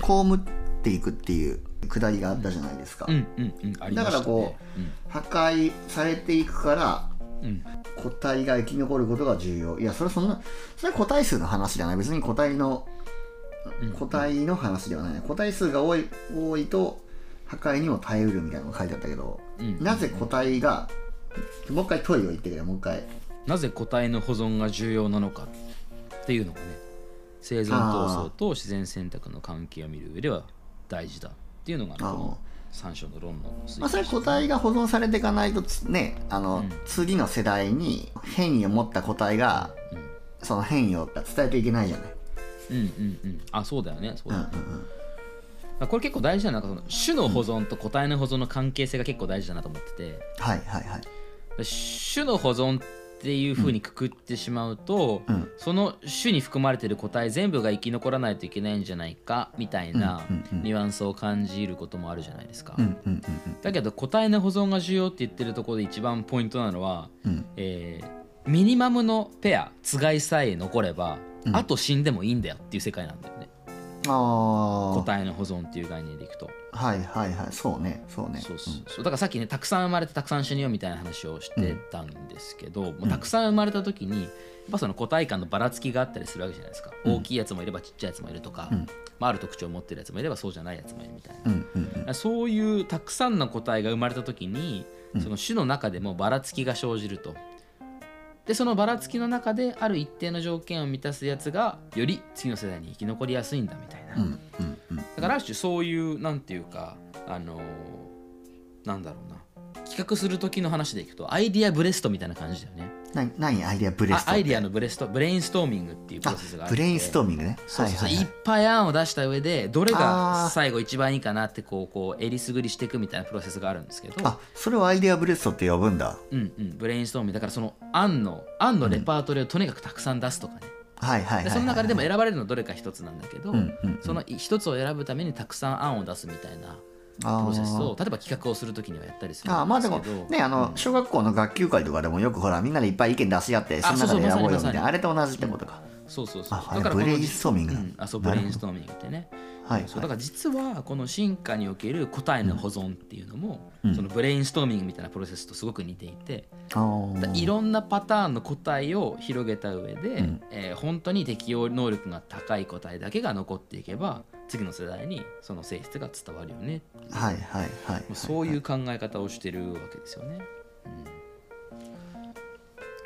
被っていくっていうくだりがあったじゃないですか、だからこ破壊されていくからうん、うん個体が生き残ることが重要。いやそれそんなそれは個体数の話じゃない。別に個体のうん。個体の話ではない個体数が多い多いと破壊にも耐えうるみたいなのが書いてあったけど、うん。なぜ個体がもう一回問いを言ってくれもう一回。なぜ個体の保存が重要なのかっていうのがね生存闘争と自然選択の関係を見る上では大事だっていうのがこの三章の論の推まあ、それは個体が保存されていかないとつねあの、うん。次の世代に変異を持った個体がその変異を伝えていけないじゃない。うんうんうん。あそうだよね。そううんだよね、うんうんまあこれ結構大事なのがその種の保存と個体の保存の関係性が結構大事だなと思ってて。はいはいはい。種の保存っていうふうにくくってしまうと、うん。その種に含まれてる個体全部が生き残らないといけないんじゃないかみたいなニュアンスを感じることもあるじゃないですか。だけど個体の保存が重要って言ってるところで一番ポイントなのは、うん。えーミニマムのペアつがいさえ残れば、うん。あと死んでもいいんだよっていう世界なんだよね。あ個体の保存っていう概念でいくと。あはいはいはい。そうねそうね。そうそう。そうだからさっきねたくさん生まれてたくさん死ぬよみたいな話をしてたんですけど、もうたくさん生まれた時にやっぱその個体間のばらつきがあったりするわけじゃないですか、大きいやつもいればちっちゃいやつもいるとか、うん。まあ、ある特徴を持ってるやつもいればそうじゃないやつもいるみたいなう、んうんうん。そういうたくさんの個体が生まれた時にその種の中でもばらつきが生じると。でそのばらつきの中である一定の条件を満たすやつがより次の世代に生き残りやすいんだみたいな、うんうんうんだからある種そういうなんていうかあのーなんだろうな。企画する時の話でいくとアイディアブレストみたいな感じだよねな何アイデアブレストあアイディアののブレストブレインストーミングっていうプロセスがあって。ブレインストーミングね。そうそうそう、いはいはいはい。っぱい案を出した上でどれあがー。最後一番いいかなってこうこうえりすぐりしていくみたいなプロセスがあるんですけど。あそれをアイデアブレストって呼ぶんだ。うんうん、ブレインストーミング。だからその案の案のレパートリーをとにかくたくさん出すとかね、はいはいはいはいでその中ででも選ばれるのどれか一つなんだけど、うんうんうん。その一つを選ぶためにたくさん案を出すみたいなプあロセスをー。例えば企画をするときにはやったりするんですけどもねあの小学校の学級会とかでもよくほらみんなでいっぱい意見出し合ってその中で選ぼうよみたいな。あれと同じってことか。そうそうそう。あはいブレインストーミング。うん、あそうブレインストーミングってね。はい。そうだから実はこの進化における個体の保存っていうのも、うん。そのブレインストーミングみたいなプロセスとすごく似ていて、あいろんなパターンの個体を広げた上で、うん。えー本当に適応能力が高い個体だけが残っていけば次の世代にその性質が伝わるよね。はいはいはいそういう考え方をしてるわけですよね。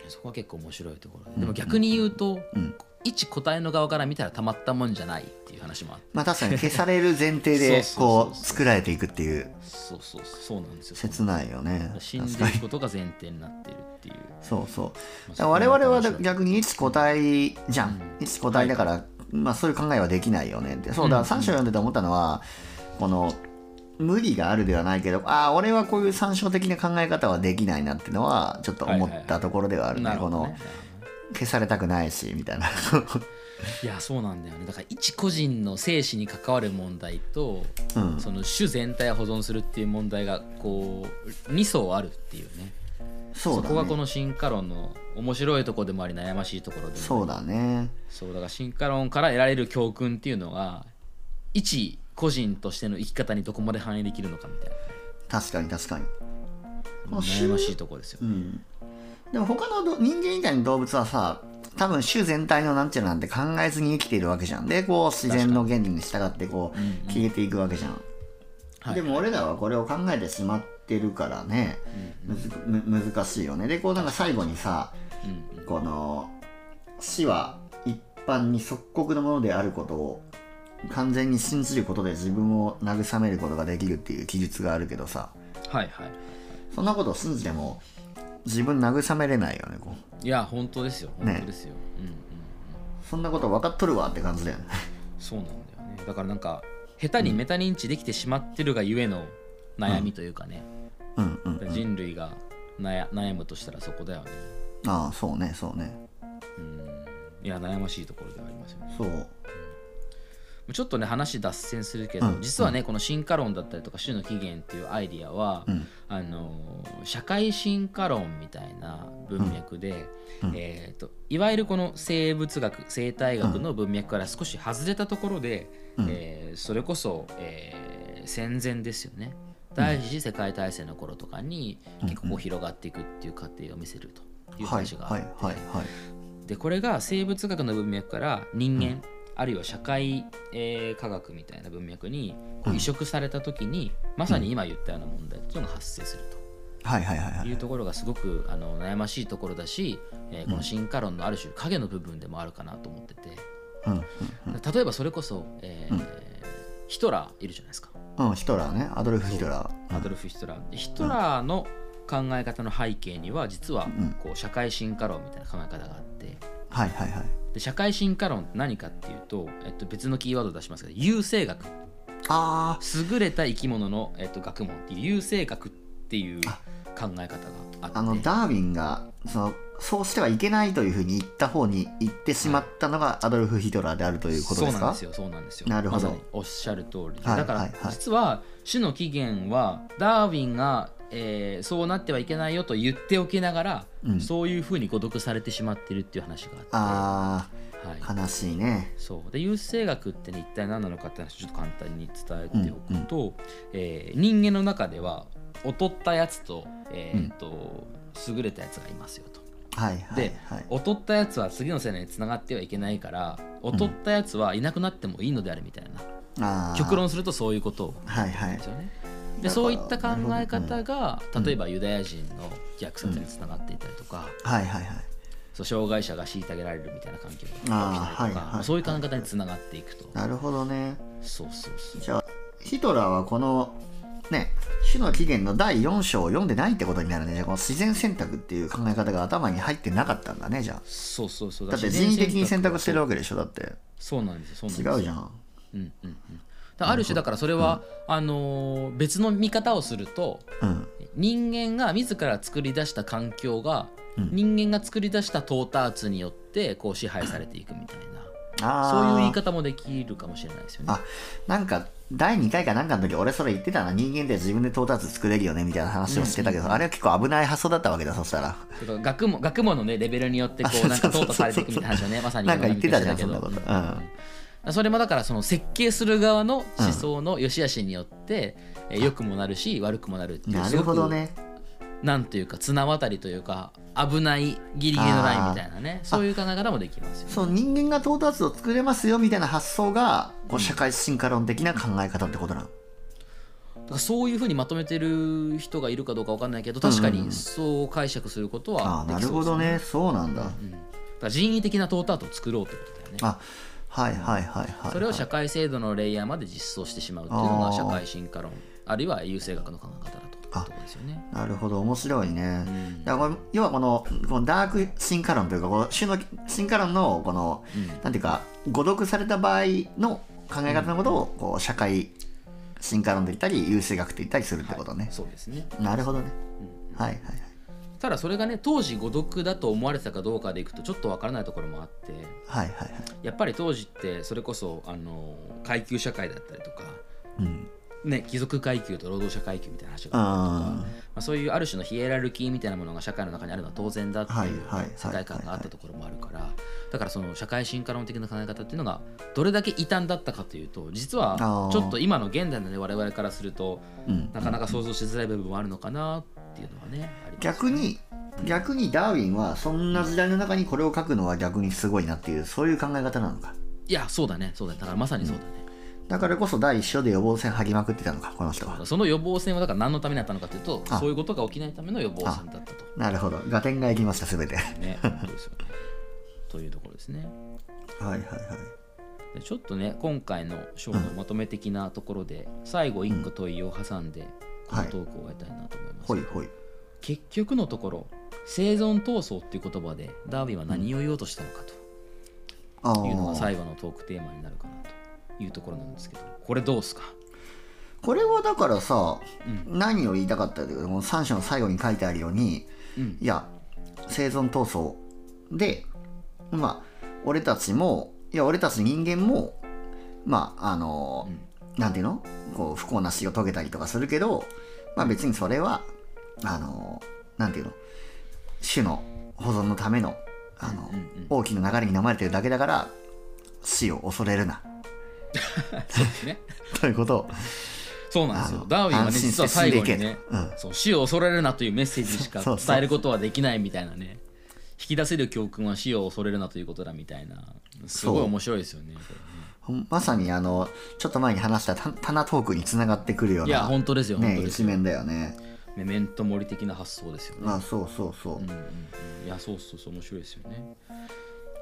うん、そこは結構面白いところ。ででも逆に言うと、うん。一個体の側から見たらたまったもんじゃないっていう話もあって。まあ確かに消される前提でこう作られていくっていう。そうそうそう。なんですよ。切ないよね。死んでいくことが前提になってるっていう。そうそう。我々は逆に一個体じゃん、うん。一個体だから、まあそういう考えはできないよねって。そうだ、うん。3章読んでて思ったのはこの無理があるではないけどああ俺はこういう参照的な考え方はできないなっていうのはちょっと思ったところではあるね,、このなるほどね。消されたくないしみたいな。いやそうなんだよね。だから一個人の生死に関わる問題と、うん。その種全体を保存するっていう問題がこう2層あるっていうねそうだこがこねの進化論の面白いところでもあり悩ましいところでもそうだね。そうだから進化論から得られる教訓っていうのが一個人としての生き方にどこまで反映できるのかみたい確かに確かに。な悩ましいところですよ、うん。でも他のど人間以外の動物はさ多分種全体のなんちゅうのなんて考えずに生きているわけじゃん。でこう自然の原理に従ってこううんうん消えていくわけじゃん、はい。でも俺らはこれを考えてしまってるからね、むずむ難しいよね。でこうなんか最後にさうんうん。この死は一般に即刻のものであることを完全に信じることで自分を慰めることができるっていう記述があるけどさ。はいはいそんなことを信じても自分慰めれないよねこう。いや本当ですよ。ね。本当ですよ、うんうんうん。そんなこと分かっとるわって感じだよね。そうなんだよね。だからなんか下手にメタ認知できてしまってるがゆえの悩みというかね、うんうん、うん、人類が悩悩むとしたらそこだよね。ああそうねそうね。いや悩ましいところではありますよね。そう。ちょっとね話脱線するけど、うん実はね、この進化論だったりとか種の起源っていうアイディアは、うん。あの社会進化論みたいな文脈で、うん。えー、といわゆるこの生物学生態学の文脈から少し外れたところで、うん。えーそれこそ、えー戦前ですよね第二次世界大戦の頃とかに結構こう広がっていくっていう過程を見せるというはい話があって、はいはいはいでこれが生物学の文脈から人間、あるいは社会、えー科学みたいな文脈にこう移植された時に、まさに今言ったような問題っていうのが発生するはいはいはいはい。というところがすごくあの悩ましいところだし、えーこの進化論のある種影の部分でもあるかなと思ってて。うん例えばそれこそ、えーヒトラーいるじゃないですかうんうんヒトラーね。アドルフ・ヒトラー。アドルフ・ヒトラー。でヒトラーの考え方の背景には実はん。こう社会進化論みたいな考え方があって。はいはいはい。で社会進化論って何かっていうと、えっと、別のキーワードを出しますけど優生学。あ優れた生き物の、えっと、学問っていう。優生学っていう考え方があって。あのダーウィンがそのそうしてはいけないというふうに言った方に行ってしまったのがアドルフ・ヒトラーであるということですか？そうなんですよそうなんですよ。なるほど。まおっしゃる通りで、はいだから、はいはい。実は種の起源はダーウィンが、えーそうなってはいけないよと言っておきながら、うん。そういうふうに誤読されてしまってるっていう話があって。あはい。あ悲しいね。そう。で優生学ってね一体何なのかって話をちょっと簡単に伝えておくと、えー人間の中では劣ったやつと,、えーと優れたやつがいますよと。はいはいではい。劣ったやつは次の世代につながってはいけないから劣ったやつはいなくなってもいいのであるみたいな、あー。極論するとそういうこと。をはいはい。ですよね。だからでそういった考え方が、うん。例えばユダヤ人の虐殺につながっていたりとか、はいはいはい。そう障害者が虐げられるみたいな環境が起きたりとか、はいはいまあそういう考え方につながっていくと、なるほどね。そうそうそう。じゃあヒトラーはこのね。種の起源の第4章を読んでないってことになるね。じゃあこの自然選択っていう考え方が頭に入ってなかったんだねじゃあ。そうそうそう。だって人為的に選択してるわわけでしょだって。そうなんですよそうなんですよ。違うじゃん。うんうんうん。ある種だからそれは、あのー別の見方をするとうん。人間が自ら作り出した環境が、うん。人間が作り出したトーターツによってこう支配されていくみたいな。あそういう言い方方もできるかもしれないですよね。あなんか第2回かなんかの時俺それ言ってたな。人間で自分で到達作れるよねみたいな話をしてたけど、あれは結構危ない発想だったわけだそしたら。学問学問のねレベルによってこあうなんか淘汰されていくみたいな話をね まさになんか言ってたじゃんそんなこと。うん。それもだからその設計する側の思想の良し悪しによって、えー良くもなるし悪くもなるっていうなるほどねなんというか綱渡りというか危ないギリギリのラインみたいなね。そういう考え方もできますよね。そう人間が到達を作れますよみたいな発想がこう社会進化論的な考え方ってことなの、だからそういうふうにまとめてる人がいるかどうかわかんないけど確かにそう解釈することああなるはできそうですほどね。そうなんだ、うん。だから人為的なトータートを作ろうってことだよね。あはいはいはいはいそれを社会制度のレイヤーまで実装してしまうっていうのが社会進化論あるいは優生学の考え方だなるほど。面白いね、うん。だから要はこのこのダーク進化論というかこの種の進化論のこの、うん。なんていうか誤読された場合の考え方のことをこう社会進化論と言ったり優生学と言ったりするってことね、そうですね。なるほどね、はいはいはい。ただそれがね当時誤読だと思われてたかどうかでいくとちょっとわからないところもあってはいはいはい。やっぱり当時ってそれこそあの階級社会だったりとか、うんね、貴族階級と労働者階級みたいな話があったりとかあまあ、そういうある種のヒエラルキーみたいなものが社会の中にあるのは当然だってはいいう世界観があったところもあるからだからその社会進化論的な考え方っていうのがどれだけ異端だったかというと実はちょっと今の現代の、ね、我々からするとうん。なかなか想像しづらい部分もあるのかなっていうのはねあります逆に逆にダーウィンはそんな時代の中にこれを書くのは逆にすごいなっていうそういう考え方なのか。いやそうだねそうだね。だからまさにそうだね、だからこそ第一章で予防線剥ぎまくってたのかこの人は。その予防線はだから何のためにあったのかというとあ。そういうことが起きないための予防線だったと。なるほど。合点がいきました全て。はね本当ですよ。ねというところですね。いはいはい。でちょっとね今回のショーのまとめ的なところで最後1個問いを挟んでこのトークを終えたいなと思います、ほい。ほい。結局のところ生存闘争っていう言葉でダーウィンは何を言おうとしたのかあというのがー。最後のトークテーマになるかなというところなんですけどこれどうですか？これはだからさ、う何を言いたかったかというとこの3章の最後に書いてあるようにうん。いや生存闘争でまあ俺たちもいや俺たち人間もまああの、なんていうの？こう不幸な死を遂げたりとかするけどまあ別にそれはあのなんていうの？種の保存のためのあの、うんうん。大きな流れに飲まれてるだけだから死を恐れるな そうですね。ということを。そうなんですよ。ダーウィンはね実は最後にねうん。そう死を恐れるなというメッセージしか伝えることはできないみたいなね。引き出せる教訓は死を恐れるなということだみたいな。すごい面白いですよねまさにあのちょっと前に話したタタナトークにつながってくるようないや本当ですよ本ね一面だよね。メメントモリ的な発想ですよね。まあそうそうそう、うんうんうん。いやそうそうそう面白いですよね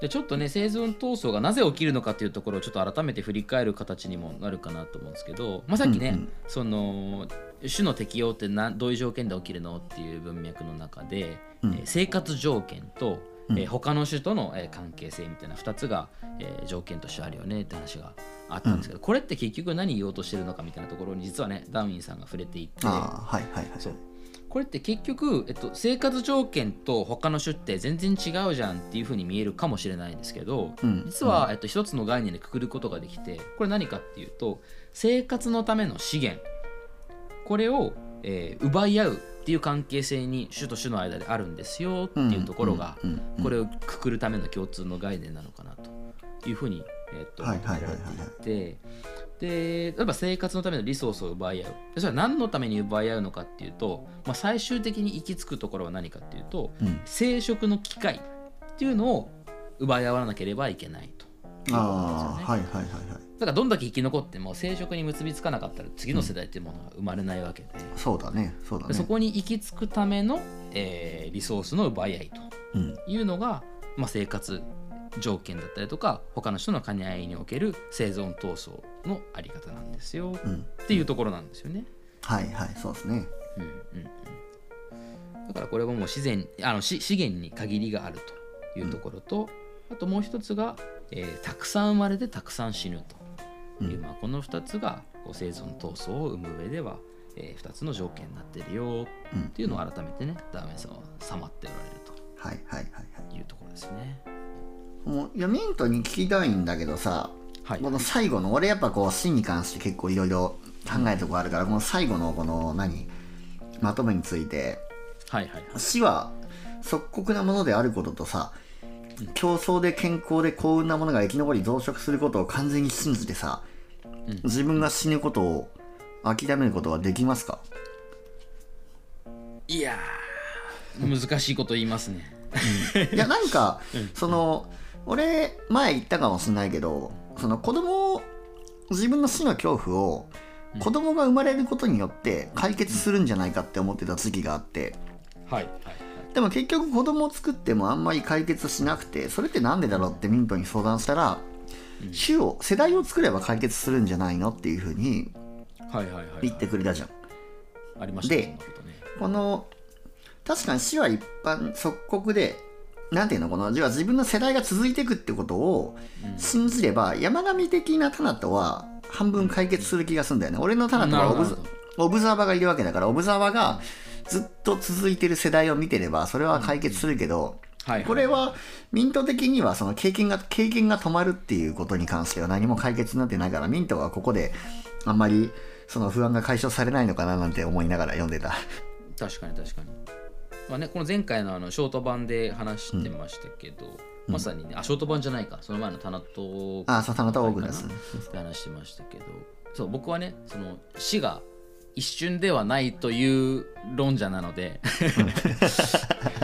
でちょっとね生存闘争がなぜ起きるのかというところをちょっと改めて振り返る形にもなるかなと思うんですけど、まあ、さっきね、うんうん。その種の適応ってなどういう条件で起きるのっていう文脈の中で、うん。えー生活条件と、えー他の種との、えー関係性みたいな2つが、えー条件としてあるよねって話があったんですけど、これって結局何言おうとしてるのかみたいなところに実はねダーウィンさんが触れていてああはいはいはい。そうこれって結局、えっと、生活条件と他の種って全然違うじゃんっていうふうに見えるかもしれないんですけど、うん。実は、えっと、一つの概念でくくることができてこれ何かっていうと生活のための資源。これを、えー奪い合うっていう関係性に種と種の間であるんですよっていうところがこれをくくるための共通の概念なのかなというふうに、えっとはいはいはいてで例えば生活のためのリソースを奪い合う。でそれは何のために奪い合うのかっていうと、まあ、最終的に行き着くところは何かっていうと、うん。生殖の機会っていうのを奪い合わなければいけないということなんですよね。ああはいはいはいはい。だからどんだけ生き残っても生殖に結びつかなかったら次の世代っていうものが生まれないわけで,、そうだねそうだね。でそこに行き着くための、えーリソースの奪い合いうん。というのが、まあ、生活条件だったりとか他の人の兼ね合いにおける生存闘争のあり方なんですよ、うん。っていうところなんですよね。はいはいそうですね。うんうんうん、だからこれはもう自然あのし資源に限りがあるというところと、あともう一つが、えーたくさん生まれてたくさん死ぬと。いう、まあ、この2つがこう生存闘争を生む上では、え2つの条件になってるよ。っていうのを改めてね、ダーウィンさんはさまっておられるはいはいはいはい。というところですね。もういやミントに聞きたいんだけどさ、はい。この最後の俺やっぱこう死に関して結構いろいろ考えるとこあるからこの最後のこの何？まとめについて。はいはいはい。死は即刻なものであることとさ競争で健康で幸運なものが生き残り増殖することを完全に信じてさ、自分が死ぬことを諦めることはできますか？いやー難しいこと言いますね。いやなんか、その俺前言ったかもしれないけどその子供を自分の死の恐怖を子供が生まれることによって解決するんじゃないかって思ってた時期があって。はい。はいでも結局子供を作ってもあんまり解決しなくてそれってなんでだろうってミントに相談したら種を世代を作れば解決するんじゃないのっていうふうにはいはいはいはい。言ってくれたじゃん。ありましたねで。この確かに死は一般即刻でなんていうのこの要は自分の世代が続いていくってことを信じれば、山上的なタナトは半分解決する気がするんだよね。俺のタナトはオブザーバーがいるわけだからオブザーバーがずっと続いてる世代を見てればそれは解決するけど、はいはいこれはミント的にはその経験が経験が止まるっていうことに関しては何も解決になってないからミントはここであんまりその不安が解消されないのかななんて思いながら読んでた。確かに確かに。まあね、この前回のあのショート版で話してましたけど、まさにね、あ、ショート版じゃないか、その前のタナトあ、そう、タナトオーグ。って話してましたけど、そう、僕はね、その死が一瞬ではないという論者なので。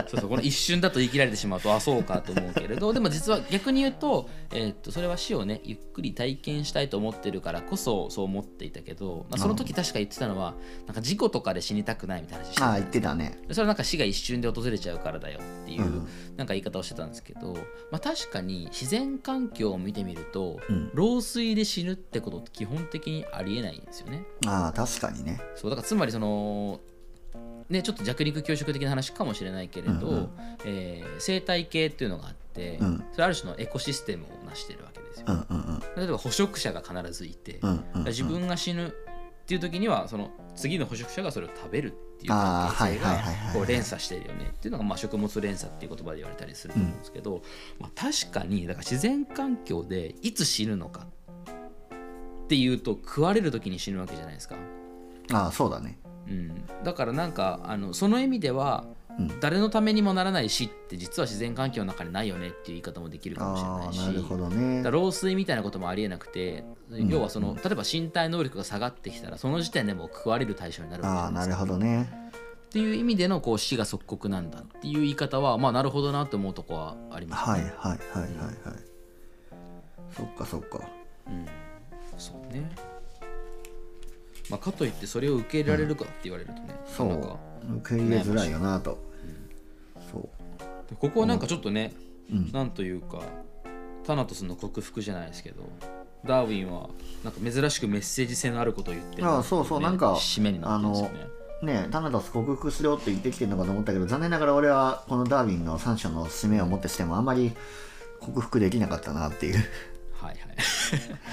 そうそうこの一瞬だと言い切られてしまうとあそうかと思うけれど。でも実は逆に言うと,、えーっとそれは死をねゆっくり体験したいと思ってるからこそそう思っていたけど、まあ、その時確か言ってたのはなんか事故とかで死にたくないみたいな話してたあ、言ってたね。それはなんか死が一瞬で訪れちゃうからだよっていう、うん。なんか言い方をしてたんですけど、まあ、確かに自然環境を見てみると、うん。老衰で死ぬってことって基本的にありえないんですよね。ああ、確かにね。そうだからつまりそのねちょっと弱肉強食的な話かもしれないけれど、うんうんえー生態系っていうのがあって、うんそれある種のエコシステムを成してるわけですよ。うんうんうん。例えば捕食者が必ずいて、うんうんうん自分が死ぬっていう時にはその次の捕食者がそれを食べるっていう関係性がこう連鎖してるよねっていうのがまあ食物連鎖っていう言葉で言われたりすると思うんですけど、まあ、確かにだから自然環境でいつ死ぬのかっていうと食われる時に死ぬわけじゃないですか。ああ、そうだね。うん、だからなんかあのその意味では、うん誰のためにもならない死って実は自然環境の中にないよねっていう言い方もできるかもしれないしなるほどねだ。老衰みたいなこともありえなくて、要はその例えば身体能力が下がってきたらその時点でもう食われる対象になるわけああ、なるほどね。っていう意味でのこう死が即刻なんだっていう言い方はまあなるほどなと思うとこはありますはいはいはいはいはい。そっかそっか。そうね、まあ、かといってそれを受け入れられるかって言われるとね、そうなんか。受け入れづらいよなと。そう。でここはなんかちょっとね、うんなんというかタナトスの克服じゃないですけどダーウィンはなんか珍しくメッセージ性のあることを言ってるああそうそうなんか締めになってるんですよねねタナダス克服しろって言ってきてるのかと思ったけど残念ながら俺はこのダーウィンの3章の使命をもってしてもあんまり克服できなかったなっていうはいはい。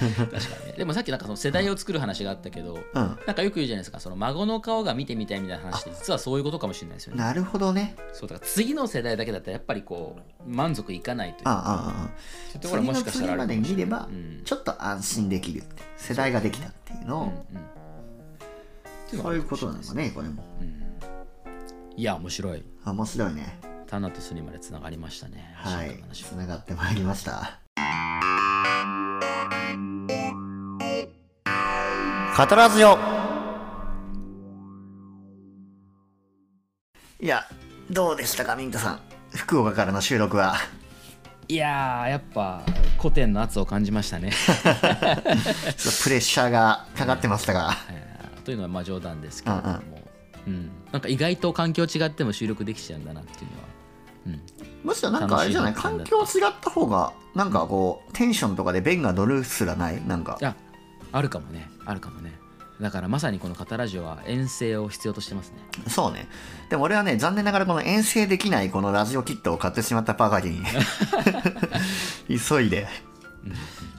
確かにね。でもさっきなんかその世代を作る話があったけど、うん。なんかよく言うじゃないですか。その孫の顔が見てみたいみたいな話って実はそういうことかもしれないですよね。なるほどね。そうだから次の世代だけだったらやっぱりこう満足いかないという。ああああところはもしかしたらあるか次までもしれない。見ればうん。ちょっと安心できるって世代ができたっていうのを、うんうん。そういうことなのかねこれも。いや面白い。面白いね。タナとスにまでつながりましたね。はい。つながってまいりましたカトラジオいやどうでしたかミントさん？福岡からの収録は。いやーやっぱ古典の圧を感じましたね、プレッシャーがかかってましたが。えーというのはまあ冗談ですけれども、うんうん。うん。なんか意外と環境違っても収録できちゃうんだなっていうのは、うん、むしろなんかあれじゃない？環境違った方がなんかこうテンションとかで弁が乗るすらない？なんか。いやあるかもねあるかもね。だからまさにこの「カタラジオ」は遠征を必要としてますね。そうね。でも俺はね、残念ながらこの遠征できないこのラジオキットを買ってしまったばかりに、急いで。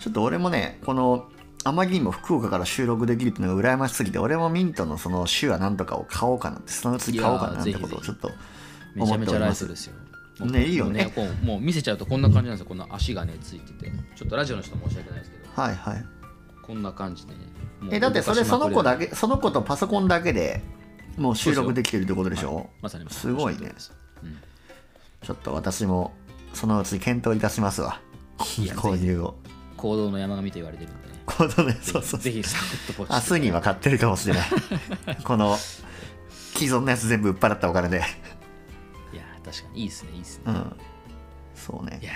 ちょっと俺もね、この、あまりにも福岡から収録できるっていうのが羨ましすぎて、俺もミントのその手話なんとかを買おうかなって、そのうち買おうかななんてことをちょっとめちゃめちゃラ思っております。イスですよ。もうねいいよね。もうこうもう見せちゃうとこんな感じなんですよ。こんな足がねついてて。ちょっとラジオの人申し訳ないですけど。はいはい。こんな感じでねえ、だってそれその子だけけ、その子とパソコンだけでもう収録できてるってことでしょ？まさにまさすごいね。うん。ちょっと私もそのうち検討いたしますわ。購入を。行動の山上と言われてるんでね。このね、そうそうぜひサクッとポチ明日には買ってるかもしれない。この既存のやつ全部売っ払ったお金で。いや確かに。いいですねいいですね。うん。そうね。いや。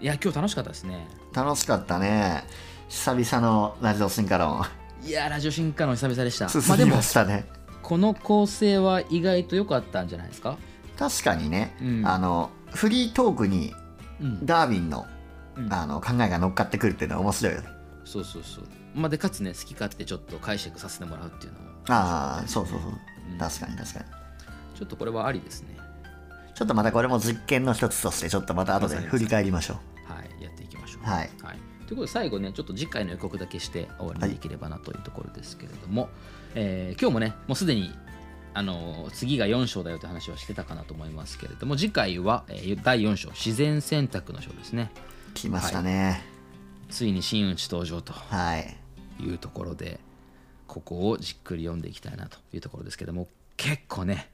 いや今日楽しかったですね。楽しかったね。久々のラジオ進化論いやラジオ進化の久々でした。まあ進みでもましたね、この構成は意外と良かったんじゃないですか？確かにね、うん。あのフリートークにうん。ダーウィンの,、うん。あの考えが乗っかってくるっていうのは面白いよね。そうそうそう。まあでかつね好き勝手ちょっと解釈させてもらうっていうのもああそうそうそう、うん。確かに確かに。ちょっとこれはありですね。ちょっとまたこれも実験の一つとしてちょっとまた後で振り返りましょう。はいやっていきましょう。はいということで最後ねちょっと次回の予告だけして終わりにできればなというところですけれども、えー今日もねもうすでにあのー次が4章だよという話はしてたかなと思いますけれども次回は、えー第4章自然選択の章ですね。来ましたね。ついに真打ち登場とはい。いうところでここをじっくり読んでいきたいなというところですけども結構ね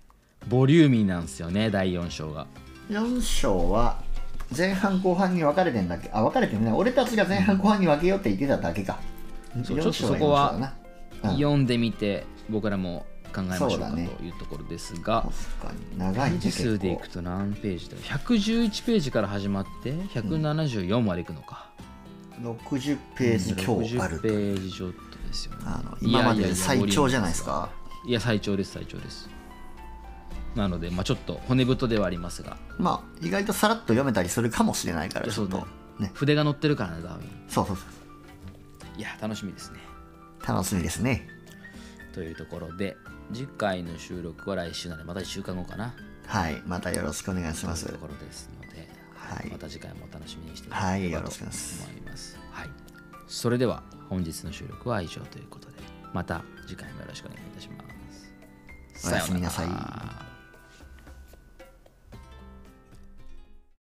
ボリューミーなんですよね第4章が。4章は前半後半に分かれてんだっけ？あ分かれてね。俺たちが前半後半に分けようって言ってただけか。4そうちょっと章そこは4章だな。うん。読んでみて僕らも考えましょうかというところですが、確かに長いね。ページ数でいく結と何ページだよ。111ページから始まって174までいくのか、構60ページ強ある60ページちょっとですよね。あの今までで最長じゃないですか。いや最長です最長ですなので、まあ、ちょっと骨太ではありますが。まあ意外とさらっと読めたりするかもしれないからちょっとね。ね筆が乗ってるからねダーウィンそうそうそいや楽しみですね。う楽しみですね。というところで次回の収録は来週なのでまた1週間後かな。はいまたよろしくお願いします。というところですので、はい。また次回もお楽しみにしていはいただければとよろしくお願いします。思います。はい、それでは本日の収録は以上ということでまた次回もよろしくお願いいたします。おやすみなさい